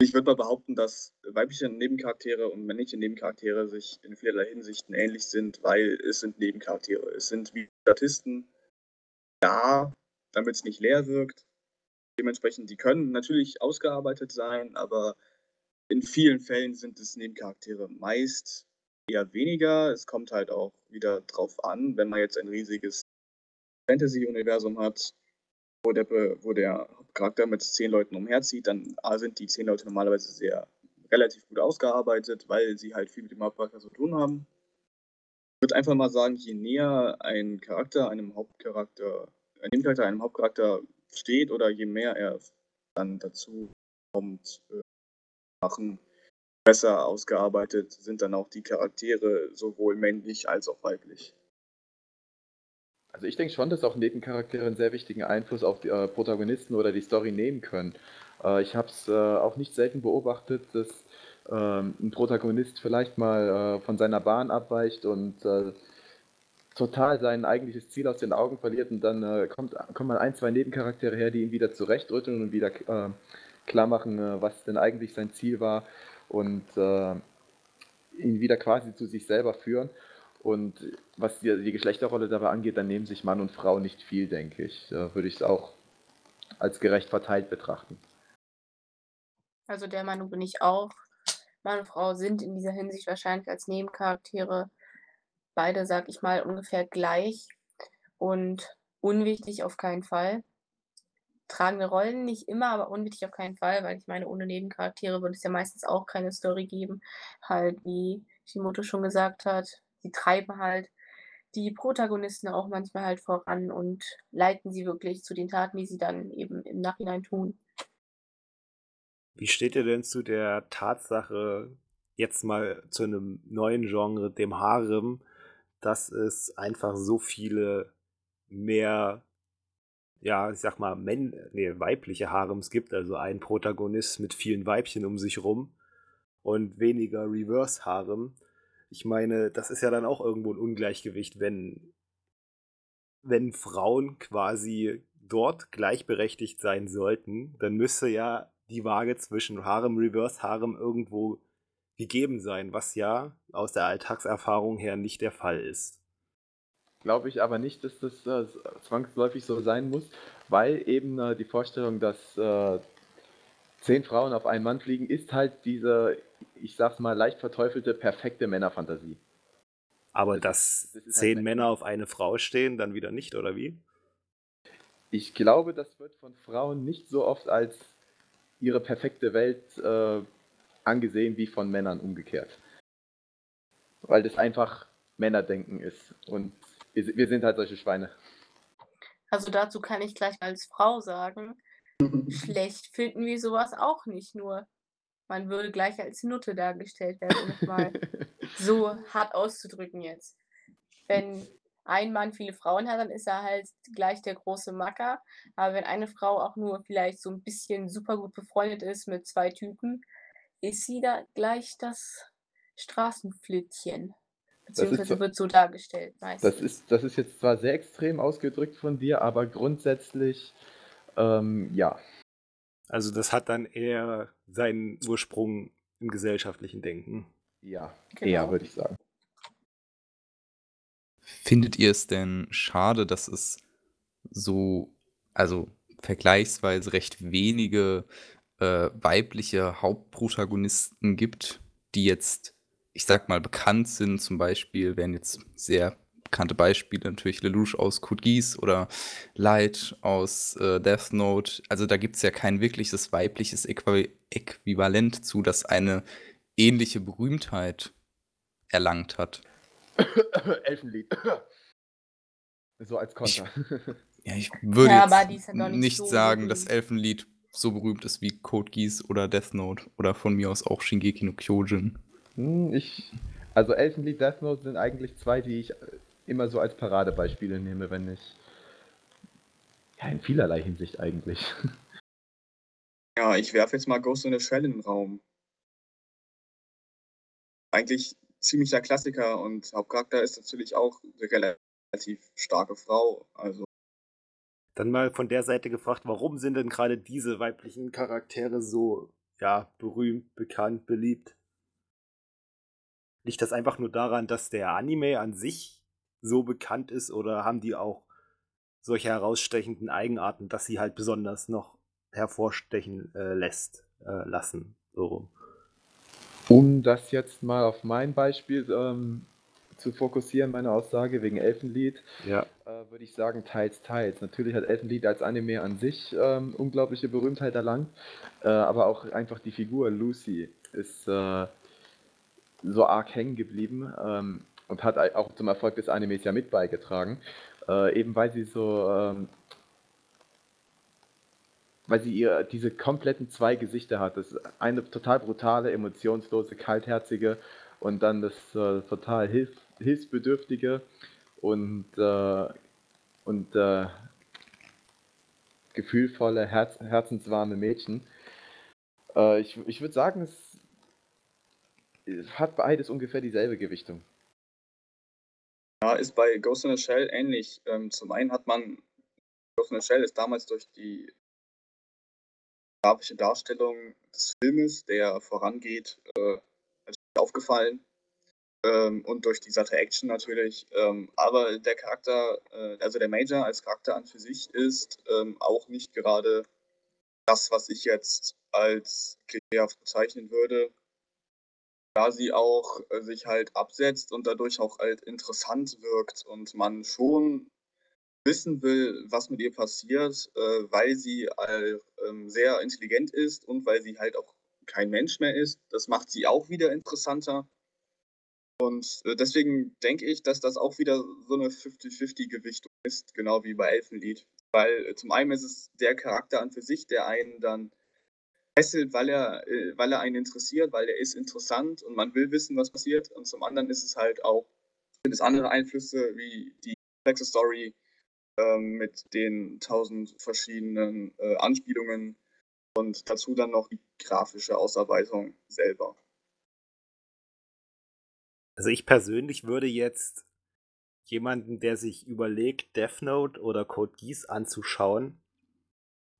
ich würde mal behaupten, dass weibliche Nebencharaktere und männliche Nebencharaktere sich in vielerlei Hinsichten ähnlich sind, weil es sind Nebencharaktere. Es sind wie Statisten da, damit es nicht leer wirkt. Dementsprechend, die können natürlich ausgearbeitet sein, aber in vielen Fällen sind es Nebencharaktere. Meist eher weniger. Es kommt halt auch wieder drauf an, wenn man jetzt ein riesiges Fantasy-Universum hat, wo der, wo der Hauptcharakter mit zehn Leuten umherzieht, dann sind die zehn Leute normalerweise sehr relativ gut ausgearbeitet, weil sie halt viel mit dem Hauptcharakter zu tun haben. Ich würde einfach mal sagen, je näher ein Charakter einem Hauptcharakter, ein Nebencharakter einem Hauptcharakter steht oder je mehr er dann dazu kommt, äh, machen, besser ausgearbeitet sind dann auch die Charaktere, sowohl männlich als auch weiblich. Also ich denke schon, dass auch Nebencharaktere einen sehr wichtigen Einfluss auf die äh, Protagonisten oder die Story nehmen können. Äh, ich habe es äh, auch nicht selten beobachtet, dass ähm, ein Protagonist vielleicht mal äh, von seiner Bahn abweicht und äh, total sein eigentliches Ziel aus den Augen verliert und dann äh, kommt, kommen mal ein, zwei Nebencharaktere her, die ihn wieder zurechtrütteln und wieder klar machen, was denn eigentlich sein Ziel war und ihn wieder quasi zu sich selber führen. Und was die, die, Geschlechterrolle dabei angeht, dann nehmen sich Mann und Frau nicht viel, denke ich. Da würde ich es auch als gerecht verteilt betrachten. Also der Meinung bin ich auch. Mann und Frau sind in dieser Hinsicht wahrscheinlich als Nebencharaktere beide, sag ich mal, ungefähr gleich und unwichtig auf keinen Fall. Tragende Rollen nicht immer, aber unwichtig auf keinen Fall, weil ich meine, ohne Nebencharaktere würde es ja meistens auch keine Story geben. Halt, wie Shimoto schon gesagt hat, die treiben halt die Protagonisten auch manchmal halt voran und leiten sie wirklich zu den Taten, die sie dann eben im Nachhinein tun. Wie steht ihr denn zu der Tatsache, jetzt mal zu einem neuen Genre, dem Harem, dass es einfach so viele mehr, ja, ich sag mal, Männ nee, weibliche Harems gibt, also ein Protagonist mit vielen Weibchen um sich rum und weniger Reverse-Harem ich meine, das ist ja dann auch irgendwo ein Ungleichgewicht, wenn, wenn Frauen quasi dort gleichberechtigt sein sollten, dann müsste ja die Waage zwischen Harem, Reverse Harem irgendwo gegeben sein, was ja aus der Alltagserfahrung her nicht der Fall ist. Glaube ich aber nicht, dass das äh, zwangsläufig so sein muss, weil eben äh, die Vorstellung, dass äh, zehn Frauen auf einen Mann fliegen, ist halt diese ich sag's mal, leicht verteufelte, perfekte Männerfantasie. Aber dass das halt zehn halt Männer auf eine Frau stehen, dann wieder nicht, oder wie? Ich glaube, das wird von Frauen nicht so oft als ihre perfekte Welt äh, angesehen wie von Männern umgekehrt. Weil das einfach Männerdenken ist. Und wir, wir sind halt solche Schweine. Also dazu kann ich gleich als Frau sagen, schlecht finden wir sowas auch nicht nur man würde gleich als Nutte dargestellt werden, um es mal so hart auszudrücken jetzt. Wenn ein Mann viele Frauen hat, dann ist er halt gleich der große Macker. Aber wenn eine Frau auch nur vielleicht so ein bisschen super gut befreundet ist mit zwei Typen, ist sie da gleich das Straßenflittchen. Beziehungsweise wird so dargestellt meistens. Das ist, das ist jetzt zwar sehr extrem ausgedrückt von dir, aber grundsätzlich ähm, ja. Also das hat dann eher seinen Ursprung im gesellschaftlichen Denken. Ja, genau. eher würde ich sagen. Findet ihr es denn schade, dass es so, also vergleichsweise recht wenige äh, weibliche Hauptprotagonisten gibt die jetzt, ich sag mal, bekannt sind, zum Beispiel, wären jetzt sehr bekannte Beispiele natürlich Lelouch aus Code Geass oder Light aus äh, Death Note. Also da gibt es ja kein wirkliches weibliches Äqu Äquivalent zu, das eine ähnliche Berühmtheit erlangt hat. Elfenlied. so als Konter. Ich, ja, ich würde Ja, jetzt nicht nicht so sagen, dass. Elfenlied so berühmt ist wie Code Geass oder Death Note oder von mir aus auch Shingeki no Kyojin. Hm, ich, also Elfenlied, Death Note sind eigentlich zwei, die ich immer so als Paradebeispiele nehme, wenn ich. Ja, in vielerlei Hinsicht eigentlich. Ja, ich werfe jetzt mal Ghost in the Shell in den Raum. Eigentlich ziemlicher Klassiker und Hauptcharakter ist natürlich auch eine relativ starke Frau. Also Dann mal von der Seite gefragt, warum sind denn gerade diese weiblichen Charaktere so, ja, berühmt, bekannt, beliebt? Liegt das einfach nur daran, dass der Anime an sich so bekannt ist oder haben die auch solche herausstechenden Eigenarten, dass sie halt besonders noch hervorstechen äh, lässt, äh, lassen? So rum. Um das jetzt mal auf mein Beispiel ähm, zu fokussieren, meine Aussage wegen Elfenlied, Ja. äh, würde ich sagen, teils, teils. Natürlich hat Elfenlied als Anime an sich ähm, unglaubliche Berühmtheit erlangt, äh, aber auch einfach die Figur Lucy ist äh, so arg hängen geblieben ähm, und hat auch zum Erfolg des Animes ja mit beigetragen, äh, eben weil sie so, ähm, weil sie ihr diese kompletten zwei Gesichter hat. Das eine total brutale, emotionslose, kaltherzige und dann das äh, total hilf hilfsbedürftige und, äh, und äh, gefühlvolle, herz herzenswarme Mädchen. Äh, ich ich würde sagen, es hat beides ungefähr dieselbe Gewichtung. Ja, ist bei Ghost in the Shell ähnlich. Ähm, zum einen hat man, Ghost in the Shell ist damals durch die grafische Darstellung des Filmes, der vorangeht, äh, aufgefallen. Ähm, und durch die satte Action natürlich. Ähm, aber der Charakter, äh, also der Major als Charakter an für sich ist ähm, auch nicht gerade das, was ich jetzt als klischeehaft bezeichnen würde. Da sie auch äh, sich halt absetzt und dadurch auch halt interessant wirkt und man schon wissen will, was mit ihr passiert, äh, weil sie all, ähm, sehr intelligent ist und weil sie halt auch kein Mensch mehr ist. Das macht sie auch wieder interessanter. Und äh, deswegen denke ich, dass das auch wieder so eine 50-50-Gewichtung ist, genau wie bei Elfenlied. Weil äh, zum einen ist es der Charakter an für sich, der einen dann fesselt, weil er, äh, weil er einen interessiert, weil er ist interessant und man will wissen, was passiert. Und zum anderen ist es halt auch, sind es andere Einflüsse wie die komplexe Story ähm, mit den tausend verschiedenen äh, Anspielungen und dazu dann noch die grafische Ausarbeitung selber. Also ich persönlich würde jetzt jemanden, der sich überlegt, Death Note oder Code Geass anzuschauen,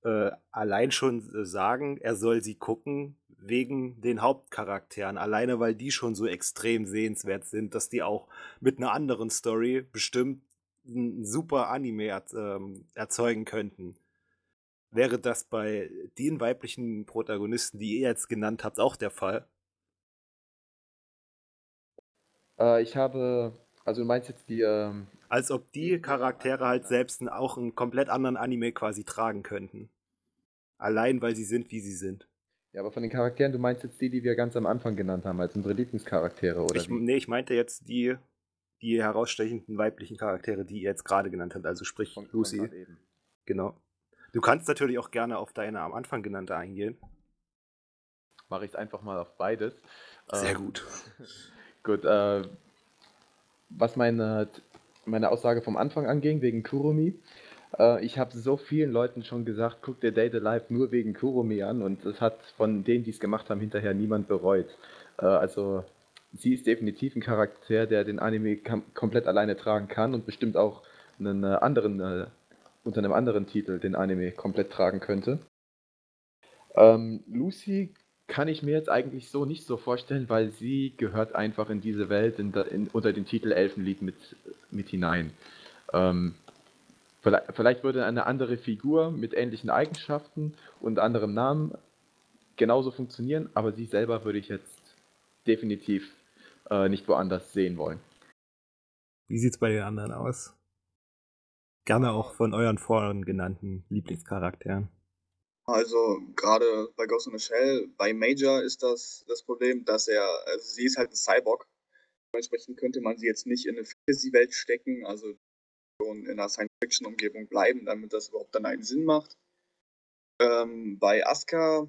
äh, allein schon äh, sagen, er soll sie gucken wegen den Hauptcharakteren. Alleine weil die schon so extrem sehenswert sind, dass die auch mit einer anderen Story bestimmt ein super Anime ähm, erzeugen könnten. Wäre das bei den weiblichen Protagonisten, die ihr jetzt genannt habt, auch der Fall? Äh, ich habe, also du meinst jetzt die, ähm, Als ob die Charaktere halt selbst auch einen komplett anderen Anime quasi tragen könnten. Allein weil sie sind, wie sie sind. ja, aber von den Charakteren, du meinst jetzt die, die wir ganz am Anfang genannt haben, als unsere Lieblingscharaktere, oder Ich, wie? nee, ich meinte jetzt die, die herausstechenden weiblichen Charaktere, die ihr jetzt gerade genannt habt, also sprich Von- von Lucy. gerade eben. Genau. Du kannst natürlich auch gerne auf deine am Anfang genannte eingehen. Mache ich es einfach mal auf beides. Sehr Ähm, gut. Gut, äh, was meine, meine Aussage vom Anfang anging, wegen Kurumi. Äh, ich habe so vielen Leuten schon gesagt, guck dir Date Alive nur wegen Kurumi an und das hat von denen, die es gemacht haben, hinterher niemand bereut. Äh, also sie ist definitiv ein Charakter, der den Anime komplett alleine tragen kann und bestimmt auch einen äh, anderen, äh, unter einem anderen Titel den Anime komplett tragen könnte. Ähm, Lucy kann ich mir jetzt eigentlich so nicht so vorstellen, weil sie gehört einfach in diese Welt in, in, unter den Titel Elfenlied mit, mit hinein. Ähm, vielleicht, vielleicht würde eine andere Figur mit ähnlichen Eigenschaften und anderem Namen genauso funktionieren, aber sie selber würde ich jetzt definitiv äh, nicht woanders sehen wollen. Wie sieht's bei den anderen aus? Gerne auch von euren vorhin genannten Lieblingscharakteren. Also gerade bei Ghost in the Shell, bei Major ist das das Problem, dass er, also sie ist halt ein Cyborg. Dementsprechend könnte man sie jetzt nicht in eine Fantasy-Welt stecken, also in einer Science-Fiction-Umgebung bleiben, damit das überhaupt dann einen Sinn macht. Ähm, bei Asuka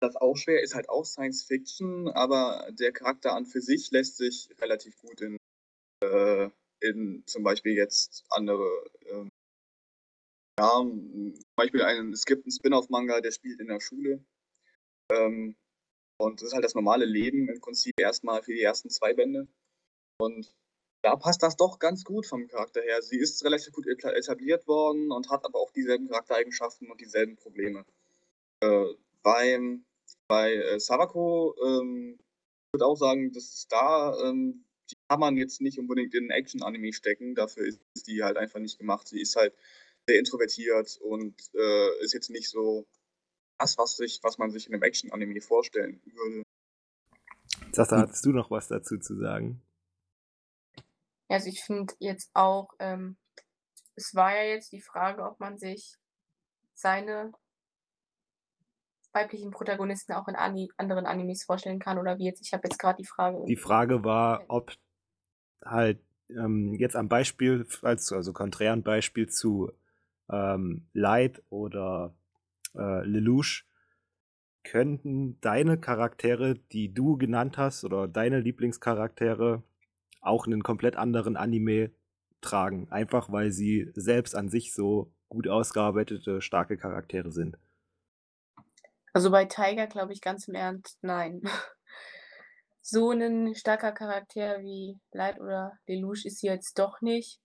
das auch schwer, ist halt auch Science Fiction, aber der Charakter an für sich lässt sich relativ gut in, äh, in zum Beispiel jetzt andere, ähm, ja, zum Beispiel einen, es gibt einen Spin-off-Manga, der spielt in der Schule. Ähm, und das ist halt das normale Leben im Prinzip erstmal für die ersten zwei Bände. Und da passt das doch ganz gut vom Charakter her. Sie ist relativ gut etabliert worden und hat aber auch dieselben Charaktereigenschaften und dieselben Probleme. Äh, beim, bei äh, Sarako ähm, ich würde auch sagen, dass da, ähm, die kann man jetzt nicht unbedingt in ein Action-Anime stecken. Dafür ist die halt einfach nicht gemacht. Sie ist halt sehr introvertiert und äh, ist jetzt nicht so das, was, sich, was man sich in einem Action-Anime vorstellen würde. Sasa, hattest du noch was dazu zu sagen? Also ich finde jetzt auch, ähm, es war ja jetzt die Frage, ob man sich seine weiblichen Protagonisten auch in Ani anderen Animes vorstellen kann oder wie jetzt. Ich habe jetzt gerade die Frage. Die Frage war, ob halt ähm, jetzt am Beispiel, als also konträren Beispiel zu ähm, Light oder äh, Lelouch, könnten deine Charaktere, die du genannt hast, oder deine Lieblingscharaktere auch einen komplett anderen Anime tragen. Einfach weil sie selbst an sich so gut ausgearbeitete, starke Charaktere sind. Also bei Tiger glaube ich ganz im Ernst, nein. So ein starker Charakter wie Light oder Lelouch ist sie jetzt doch nicht.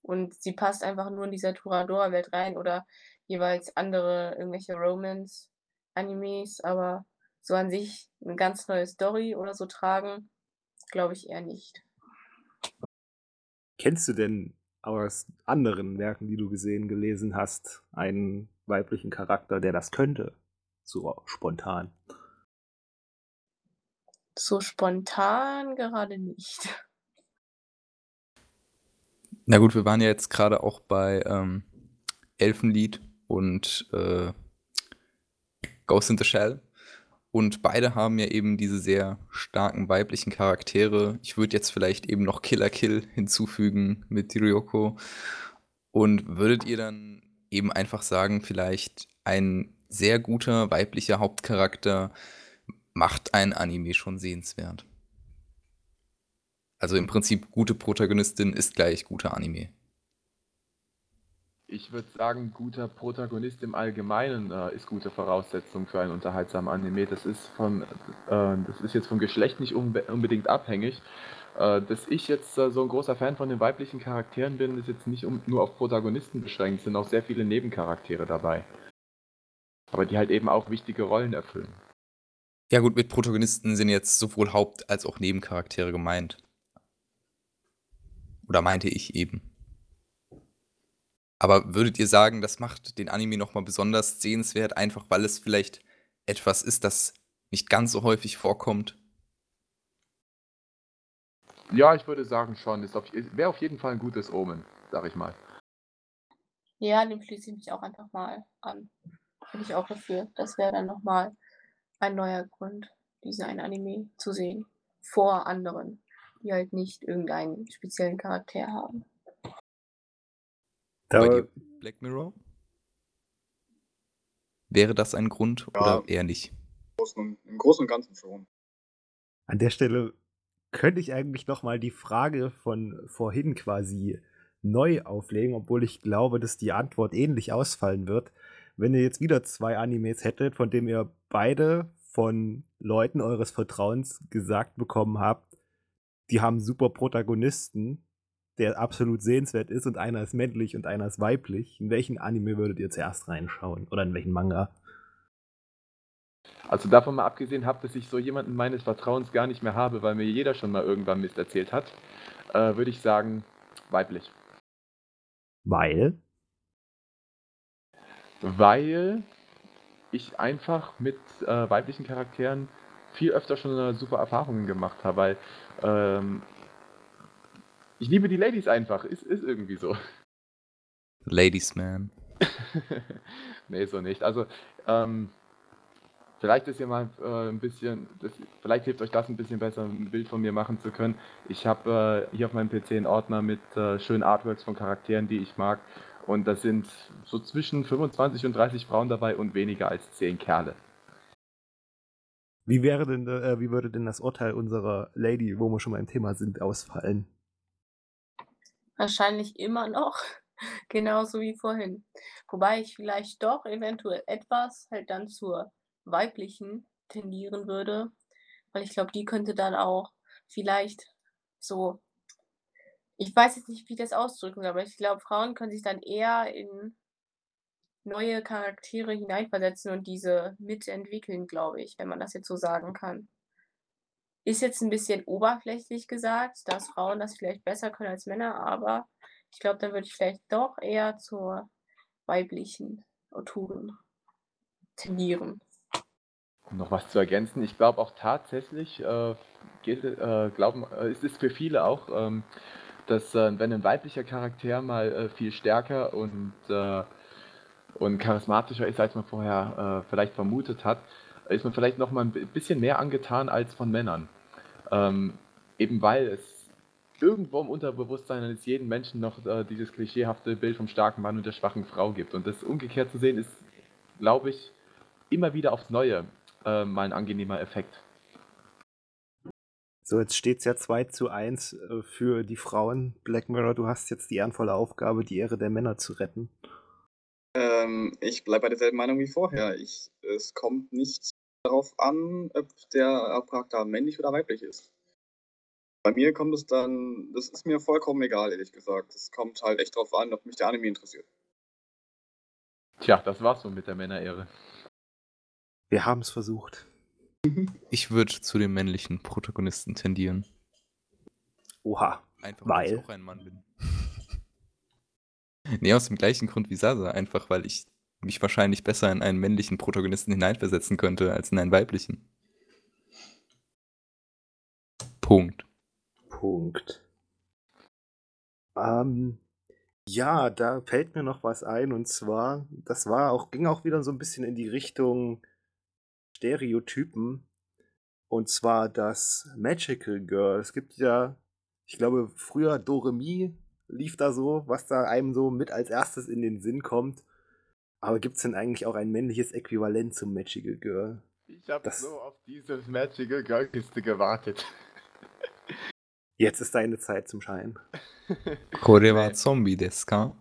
Und sie passt einfach nur in dieser Toradora-Welt rein oder jeweils andere irgendwelche Romance-Animes, aber so an sich eine ganz neue Story oder so tragen, glaube ich eher nicht. Kennst du denn aus anderen Werken, die du gesehen, gelesen hast, einen weiblichen Charakter, der das könnte? So spontan. So spontan gerade nicht. Na gut, wir waren ja jetzt gerade auch bei ähm, Elfenlied und äh, Ghost in the Shell. Und beide haben ja eben diese sehr starken weiblichen Charaktere. Ich würde jetzt vielleicht eben noch Killer Kill hinzufügen mit Ryoko. Und würdet ihr dann eben einfach sagen, vielleicht ein sehr guter weiblicher Hauptcharakter macht ein Anime schon sehenswert? Also im Prinzip gute Protagonistin ist gleich guter Anime. Ich würde sagen, guter Protagonist im Allgemeinen äh, ist gute Voraussetzung für einen unterhaltsamen Anime. Das ist von, äh, das ist jetzt vom Geschlecht nicht unbe unbedingt abhängig. Äh, dass ich jetzt äh, so ein großer Fan von den weiblichen Charakteren bin, ist jetzt nicht um, nur auf Protagonisten beschränkt, es sind auch sehr viele Nebencharaktere dabei. Aber die halt eben auch wichtige Rollen erfüllen. Ja gut, mit Protagonisten sind jetzt sowohl Haupt- als auch Nebencharaktere gemeint. Oder meinte ich eben. Aber würdet ihr sagen, das macht den Anime nochmal besonders sehenswert, einfach weil es vielleicht etwas ist, das nicht ganz so häufig vorkommt? Ja, ich würde sagen schon. Wäre auf jeden Fall ein gutes Omen, sag ich mal. Ja, dem schließe ich mich auch einfach mal an. Bin ich auch dafür. Das wäre dann nochmal ein neuer Grund, diesen einen Anime zu sehen. Vor anderen, die halt nicht irgendeinen speziellen Charakter haben. Bei dir, Black Mirror? Wäre das ein Grund ja, oder eher nicht? Im Großen, Im Großen und Ganzen schon. An der Stelle könnte ich eigentlich noch mal die Frage von vorhin quasi neu auflegen, obwohl ich glaube, dass die Antwort ähnlich ausfallen wird. Wenn ihr jetzt wieder zwei Animes hättet, von denen ihr beide von Leuten eures Vertrauens gesagt bekommen habt, die haben super Protagonisten, der absolut sehenswert ist und einer ist männlich und einer ist weiblich, in welchen Anime würdet ihr zuerst reinschauen? Oder in welchen Manga? Also davon mal abgesehen habe, dass ich so jemanden meines Vertrauens gar nicht mehr habe, weil mir jeder schon mal irgendwann Mist erzählt hat, äh, würde ich sagen, weiblich. Weil? Weil ich einfach mit äh, weiblichen Charakteren viel öfter schon äh, super Erfahrungen gemacht habe, weil ähm, ich liebe die Ladies einfach. Ist, ist irgendwie so. Ladies Man. nee, so nicht. Also, ähm, vielleicht ist ja mal äh, ein bisschen, das, vielleicht hilft euch das ein bisschen besser, ein Bild von mir machen zu können. Ich habe äh, hier auf meinem PC einen Ordner mit äh, schönen Artworks von Charakteren, die ich mag. Und da sind so zwischen 25 und 30 Frauen dabei und weniger als 10 Kerle. Wie wäre denn, äh, wie würde denn das Urteil unserer Lady, wo wir schon mal im Thema sind, ausfallen? Wahrscheinlich immer noch. Genauso wie vorhin. Wobei ich vielleicht doch eventuell etwas halt dann zur weiblichen tendieren würde. Weil ich glaube, die könnte dann auch vielleicht so. Ich weiß jetzt nicht, wie ich das ausdrücken soll, aber ich glaube, Frauen können sich dann eher in neue Charaktere hineinversetzen und diese mitentwickeln, glaube ich, wenn man das jetzt so sagen kann. Ist jetzt ein bisschen oberflächlich gesagt, dass Frauen das vielleicht besser können als Männer, aber ich glaube, dann würde ich vielleicht doch eher zur weiblichen Autoren tendieren. Um noch was zu ergänzen, ich glaube auch tatsächlich, äh, geht, äh, glauben, äh, ist es für viele auch, ähm, dass äh, wenn ein weiblicher Charakter mal äh, viel stärker und, äh, und charismatischer ist, als man vorher vielleicht vermutet hat, ist man vielleicht noch mal ein bisschen mehr angetan als von Männern. Ähm, eben weil es irgendwo im Unterbewusstsein eines jeden Menschen noch äh, dieses klischeehafte Bild vom starken Mann und der schwachen Frau gibt. Und das umgekehrt zu sehen, ist, glaube ich, immer wieder aufs Neue äh, mal ein angenehmer Effekt. So, jetzt steht es ja 2 zu 1 äh, für die Frauen. Black Mirror, du hast jetzt die ehrenvolle Aufgabe, die Ehre der Männer zu retten. Ähm, ich bleibe bei derselben Meinung wie vorher. Ich, es kommt nicht darauf an, ob der Charakter männlich oder weiblich ist. Bei mir kommt es dann, das ist mir vollkommen egal, ehrlich gesagt. Es kommt halt echt drauf an, ob mich der Anime interessiert. Tja, das war's so mit der Männerehre. Wir haben es versucht. Ich würde zu dem männlichen Protagonisten tendieren. Oha. Einfach weil, weil ich auch ein Mann bin. nee, aus dem gleichen Grund wie Sasa. Einfach weil ich mich wahrscheinlich besser in einen männlichen Protagonisten hineinversetzen könnte als in einen weiblichen. Punkt. Punkt. Ähm, ja, da fällt mir noch was ein und zwar, das war auch, ging auch wieder so ein bisschen in die Richtung Stereotypen. Und zwar das Magical Girl. Es gibt ja, ich glaube, früher Doremi lief da so, was da einem so mit als erstes in den Sinn kommt. Aber gibt es denn eigentlich auch ein männliches Äquivalent zum Magical Girl? Ich habe so auf diese Magical Girl Kiste gewartet. Jetzt ist deine Zeit zum Schein. Koreva. Zombie Deska.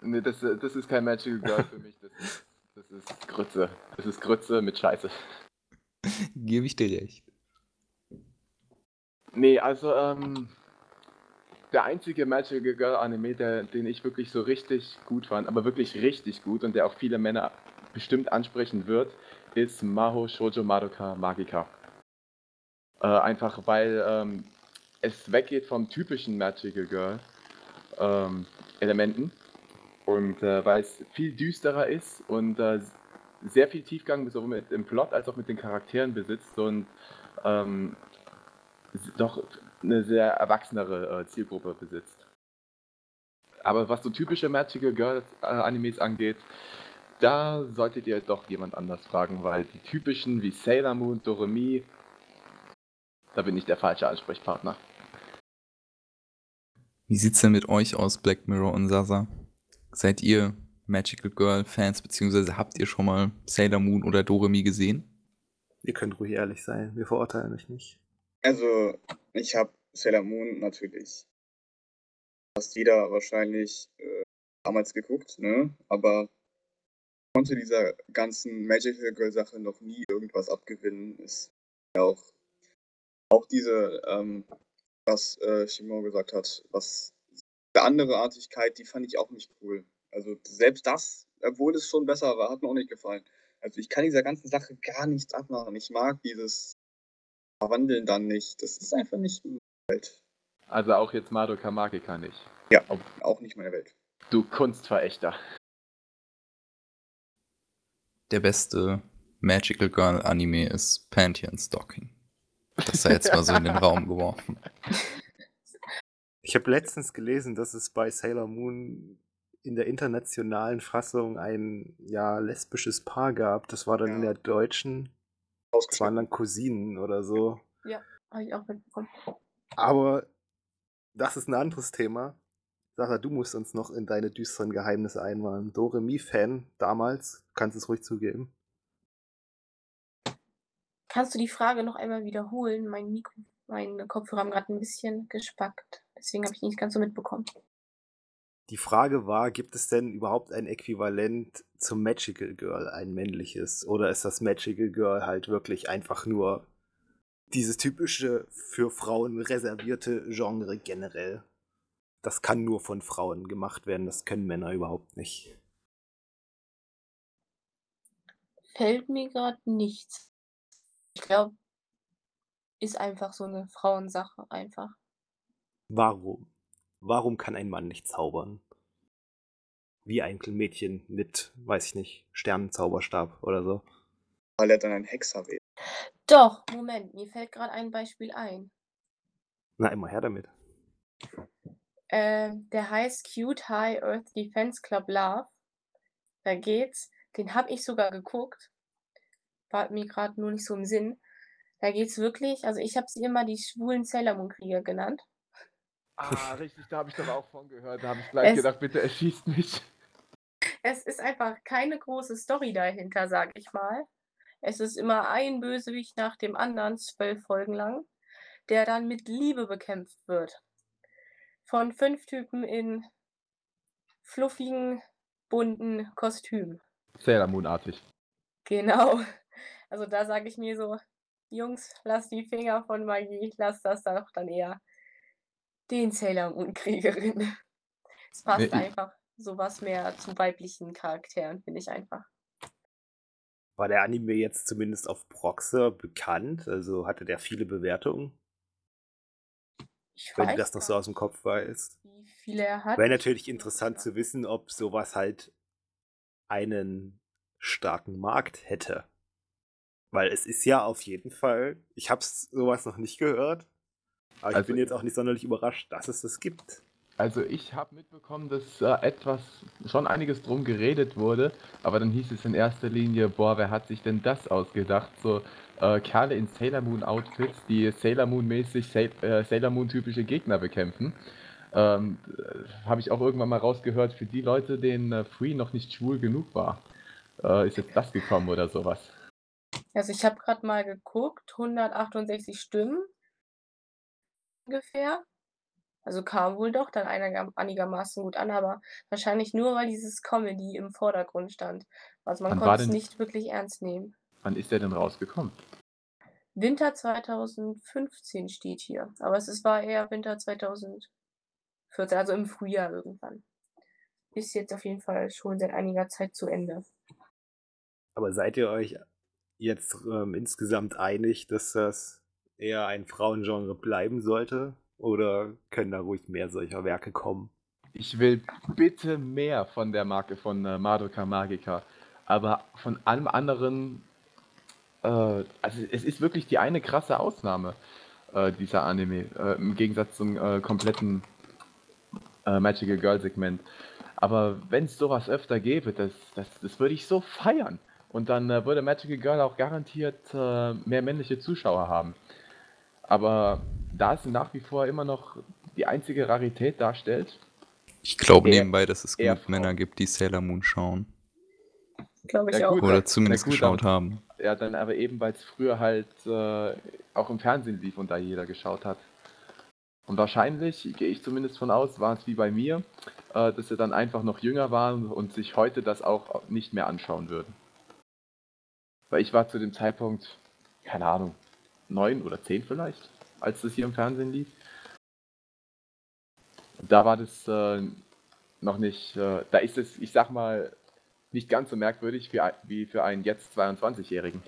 Nee, das, das ist kein Magical Girl für mich. Das ist, das ist Grütze. Das ist Grütze mit Scheiße. Gebe ich dir recht. Nee, also, ähm, der einzige Magical Girl Anime, der, den ich wirklich so richtig gut fand, aber wirklich richtig gut und der auch viele Männer bestimmt ansprechen wird, ist Maho Shoujo Madoka Magica. Äh, einfach weil ähm, es weggeht vom typischen Magical Girl ähm, Elementen und äh, weil es viel düsterer ist und äh, sehr viel Tiefgang sowohl mit dem Plot als auch mit den Charakteren besitzt und ähm, doch eine sehr erwachsenere äh, Zielgruppe besitzt. Aber was so typische Magical Girl äh, Animes angeht, da solltet ihr doch jemand anders fragen, weil die typischen wie Sailor Moon, Doremi, da bin ich der falsche Ansprechpartner. Wie sieht's denn mit euch aus, Black Mirror und Sasa? Seid ihr Magical Girl Fans, beziehungsweise habt ihr schon mal Sailor Moon oder Doremi gesehen? Ihr könnt ruhig ehrlich sein, wir verurteilen euch nicht. Also, ich habe Sailor Moon natürlich fast jeder wahrscheinlich äh, damals geguckt, ne? Aber konnte dieser ganzen Magical Girl Sache noch nie irgendwas abgewinnen. Ist ja auch auch diese ähm, was äh, Shimon gesagt hat, was eine andere Artigkeit, die fand ich auch nicht cool. Also selbst das, obwohl es schon besser war, hat mir auch nicht gefallen. Also ich kann dieser ganzen Sache gar nichts abmachen. Ich mag dieses Verwandeln dann nicht. Das ist einfach nicht meine Welt. Also auch jetzt Madoka Magica nicht. Ja, auch, auch nicht meine Welt. Du Kunstverächter. Der beste Magical Girl Anime ist Panty and Stocking. Das sei jetzt mal so in den Raum geworfen. Ich habe letztens gelesen, dass es bei Sailor Moon in der internationalen Fassung ein ja lesbisches Paar gab. Das war dann in Ja. der deutschen. Das waren dann Cousinen oder so. Ja, habe ich auch mitbekommen. Aber das ist ein anderes Thema. Sarah, du musst uns noch in deine düsteren Geheimnisse einwahlen. Doremi-Fan damals, kannst es ruhig zugeben. Kannst du die Frage noch einmal wiederholen? Mein Mikro, meine Kopfhörer haben gerade ein bisschen gespackt. Deswegen habe ich nicht ganz so mitbekommen. Die Frage war, gibt es denn überhaupt ein Äquivalent zum Magical Girl, ein männliches? Oder ist das Magical Girl halt wirklich einfach nur dieses typische für Frauen reservierte Genre generell? Das kann nur von Frauen gemacht werden, das können Männer überhaupt nicht. Fällt mir gerade nichts. Ich glaube, ist einfach so eine Frauensache einfach. Warum? Warum kann ein Mann nicht zaubern? Wie ein Mädchen mit, weiß ich nicht, Sternenzauberstab oder so. Weil er dann ein Hexer wäre. Doch, Moment, mir fällt gerade ein Beispiel ein. Na, immer her damit. Ähm, der heißt Cute High Earth Defense Club Love. Da geht's, den habe ich sogar geguckt. War mir gerade nur nicht so im Sinn. Da geht's wirklich, also ich habe sie immer die schwulen Sailor Moon Krieger genannt. Ah, richtig, da habe ich doch auch von gehört. Da habe ich gleich Es- gedacht, bitte erschießt mich. Es ist einfach keine große Story dahinter, sag ich mal. Es ist immer ein Bösewicht nach dem anderen, zwölf Folgen lang, der dann mit Liebe bekämpft wird. Von fünf Typen in fluffigen, bunten Kostümen. Sailor Moon-artig. Genau. Also da sage ich mir so, Jungs, lasst die Finger von Magie, lasst das doch dann eher den Sailor Moon Kriegerin. Es passt Nee, einfach sowas mehr zu weiblichen Charakteren, finde ich einfach. War der Anime jetzt zumindest auf Proxer bekannt? Also hatte der viele Bewertungen? Ich Wenn du weiß das noch so gar aus dem Kopf weißt. Wie viele er hat. Wäre natürlich interessant zu wissen, ob sowas halt einen starken Markt hätte. Weil es ist ja auf jeden Fall, ich habe sowas noch nicht gehört, aber ich Also- bin jetzt auch nicht sonderlich überrascht, dass es das gibt. Also ich habe mitbekommen, dass äh, etwas, schon einiges drum geredet wurde, aber dann hieß es in erster Linie, boah, wer hat sich denn das ausgedacht? So äh, Kerle in Sailor Moon Outfits, die Sailor Moon mäßig äh, Sailor Moon typische Gegner bekämpfen. Ähm, habe ich auch irgendwann mal rausgehört, für die Leute, denen äh, Free noch nicht schwul genug war, äh, ist jetzt das gekommen oder sowas. Also ich habe gerade mal geguckt, 168 Stimmen ungefähr. Also kam wohl doch dann einiger- einigermaßen gut an, aber wahrscheinlich nur, weil dieses Comedy im Vordergrund stand. Also man Wann konnte es nicht wirklich ernst nehmen. Wann ist der denn rausgekommen? Winter 2015 steht hier, aber es ist, war eher Winter 2014, also im Frühjahr irgendwann. Ist jetzt auf jeden Fall schon seit einiger Zeit zu Ende. Aber seid ihr euch jetzt ähm, insgesamt einig, dass das eher ein Frauengenre bleiben sollte? Oder können da ruhig mehr solcher Werke kommen? Ich will bitte mehr von der Marke von äh, Madoka Magica. Aber von allem anderen, äh, also es ist wirklich die eine krasse Ausnahme, äh, dieser Anime, äh, im Gegensatz zum äh, kompletten äh, Magical Girl Segment. Aber wenn es sowas öfter gäbe, das, das, das würde ich so feiern. Und dann äh, würde Magical Girl auch garantiert äh, mehr männliche Zuschauer haben. Aber da es nach wie vor immer noch die einzige Rarität darstellt, Ich glaube nebenbei, dass es genug Männer gibt, die Sailor Moon schauen. Glaube ich Ja, auch. Oder zumindest gut, geschaut aber- haben. Ja, dann aber eben, weil es früher halt äh, auch im Fernsehen lief und da jeder geschaut hat. Und wahrscheinlich, gehe ich zumindest von aus, war es wie bei mir, äh, dass sie dann einfach noch jünger waren und sich heute das auch nicht mehr anschauen würden. Weil ich war zu dem Zeitpunkt, keine Ahnung, neun oder zehn vielleicht, als das hier im Fernsehen lief. Da war das äh, noch nicht, äh, da ist es, ich sag mal, nicht ganz so merkwürdig wie, ein- wie für einen jetzt 22-Jährigen.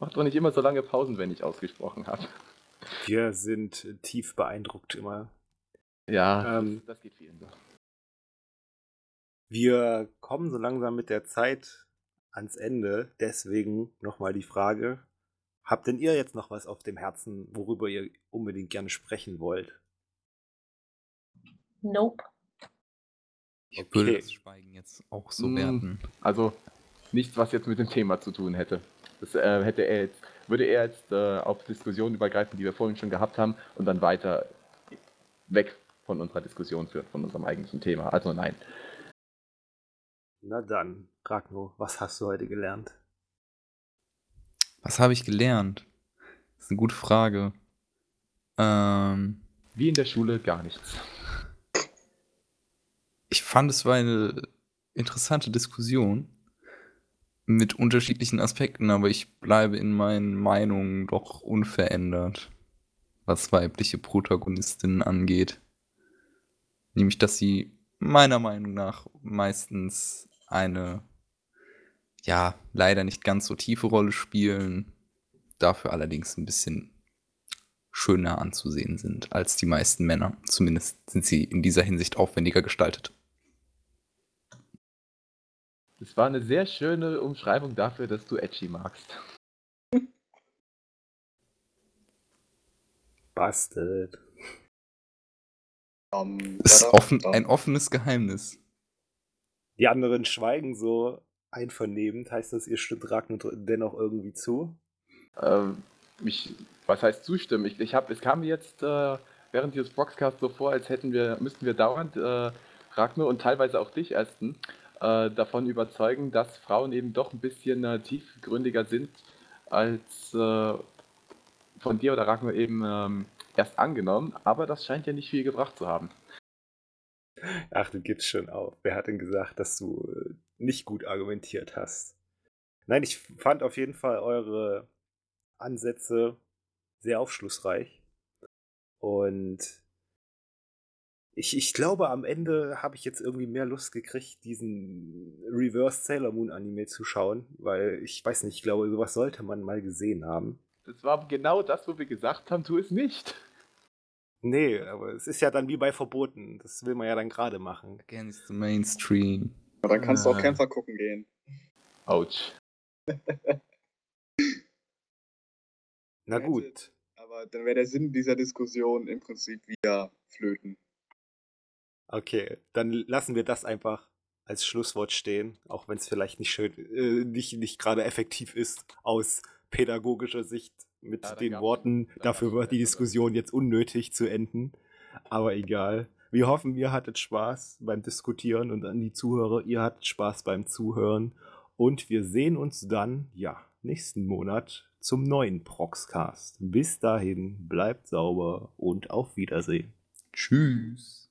Macht doch nicht immer so lange Pausen, wenn ich ausgesprochen habe. Wir sind tief beeindruckt immer. Ja, Ähm, das, das geht vielen so. Wir kommen so langsam mit der Zeit ans Ende. Deswegen nochmal die Frage: Habt denn ihr jetzt noch was auf dem Herzen, worüber ihr unbedingt gerne sprechen wollt? Nope. Ich würde Okay. das Schweigen jetzt auch so Mm. werten. Also nichts, was jetzt mit dem Thema zu tun hätte. Das äh, hätte er jetzt, würde er jetzt äh, auf Diskussionen übergreifen, die wir vorhin schon gehabt haben, und dann weiter weg von unserer Diskussion führen, von unserem eigentlichen Thema. Also nein. Na dann, Ragno, was hast du heute gelernt? Was habe ich gelernt? Das ist eine gute Frage. Ähm, Wie in der Schule gar nichts. ich fand, es war eine interessante Diskussion mit unterschiedlichen Aspekten, aber ich bleibe in meinen Meinungen doch unverändert, was weibliche Protagonistinnen angeht. Nämlich, dass sie meiner Meinung nach meistens eine, ja, leider nicht ganz so tiefe Rolle spielen, dafür allerdings ein bisschen schöner anzusehen sind als die meisten Männer. Zumindest sind sie in dieser Hinsicht aufwendiger gestaltet. Das war eine sehr schöne Umschreibung dafür, dass du Edgy magst. Bastet. Ähm, Das ist offen, ein offenes Geheimnis. Die anderen schweigen so einvernehmend. Heißt das, ihr stimmt Ragnar dennoch irgendwie zu? Ähm, mich, was heißt zustimmen? Ich, ich hab, es kam mir jetzt äh, während dieses Boxcasts so vor, als hätten wir, müssten wir dauernd äh, Ragnar und teilweise auch dich, Aston, äh, davon überzeugen, dass Frauen eben doch ein bisschen äh, tiefgründiger sind, als äh, von dir oder Ragnar eben ähm, erst angenommen. Aber das scheint ja nicht viel gebracht zu haben. Ach, du gibst schon auf. Wer hat denn gesagt, dass du äh, nicht gut argumentiert hast? Nein, ich fand auf jeden Fall eure Ansätze sehr aufschlussreich. Und ich, ich glaube, am Ende habe ich jetzt irgendwie mehr Lust gekriegt, diesen Reverse Sailor Moon Anime zu schauen, weil ich weiß nicht, ich glaube, sowas sollte man mal gesehen haben. Das war genau das, wo wir gesagt haben, tu es nicht. Nee, aber es ist ja dann wie bei Verboten. Das will man ja dann gerade machen. Against the Mainstream. Ja, dann kannst du auch Ah. Kämpfer gucken gehen. Autsch. Na gut. Aber dann wäre der Sinn dieser Diskussion im Prinzip wieder flöten. Okay, dann lassen wir das einfach als Schlusswort stehen, auch wenn es vielleicht nicht schön, äh, nicht, nicht gerade effektiv ist aus pädagogischer Sicht mit Ja, den Worten. da Dafür wird die bessere. Diskussion jetzt unnötig zu enden. Aber egal. Wir hoffen, ihr hattet Spaß beim Diskutieren und an die Zuhörer, ihr hattet Spaß beim Zuhören. Und wir sehen uns dann, ja, nächsten Monat zum neuen Proxcast. Bis dahin, bleibt sauber und auf Wiedersehen. Tschüss.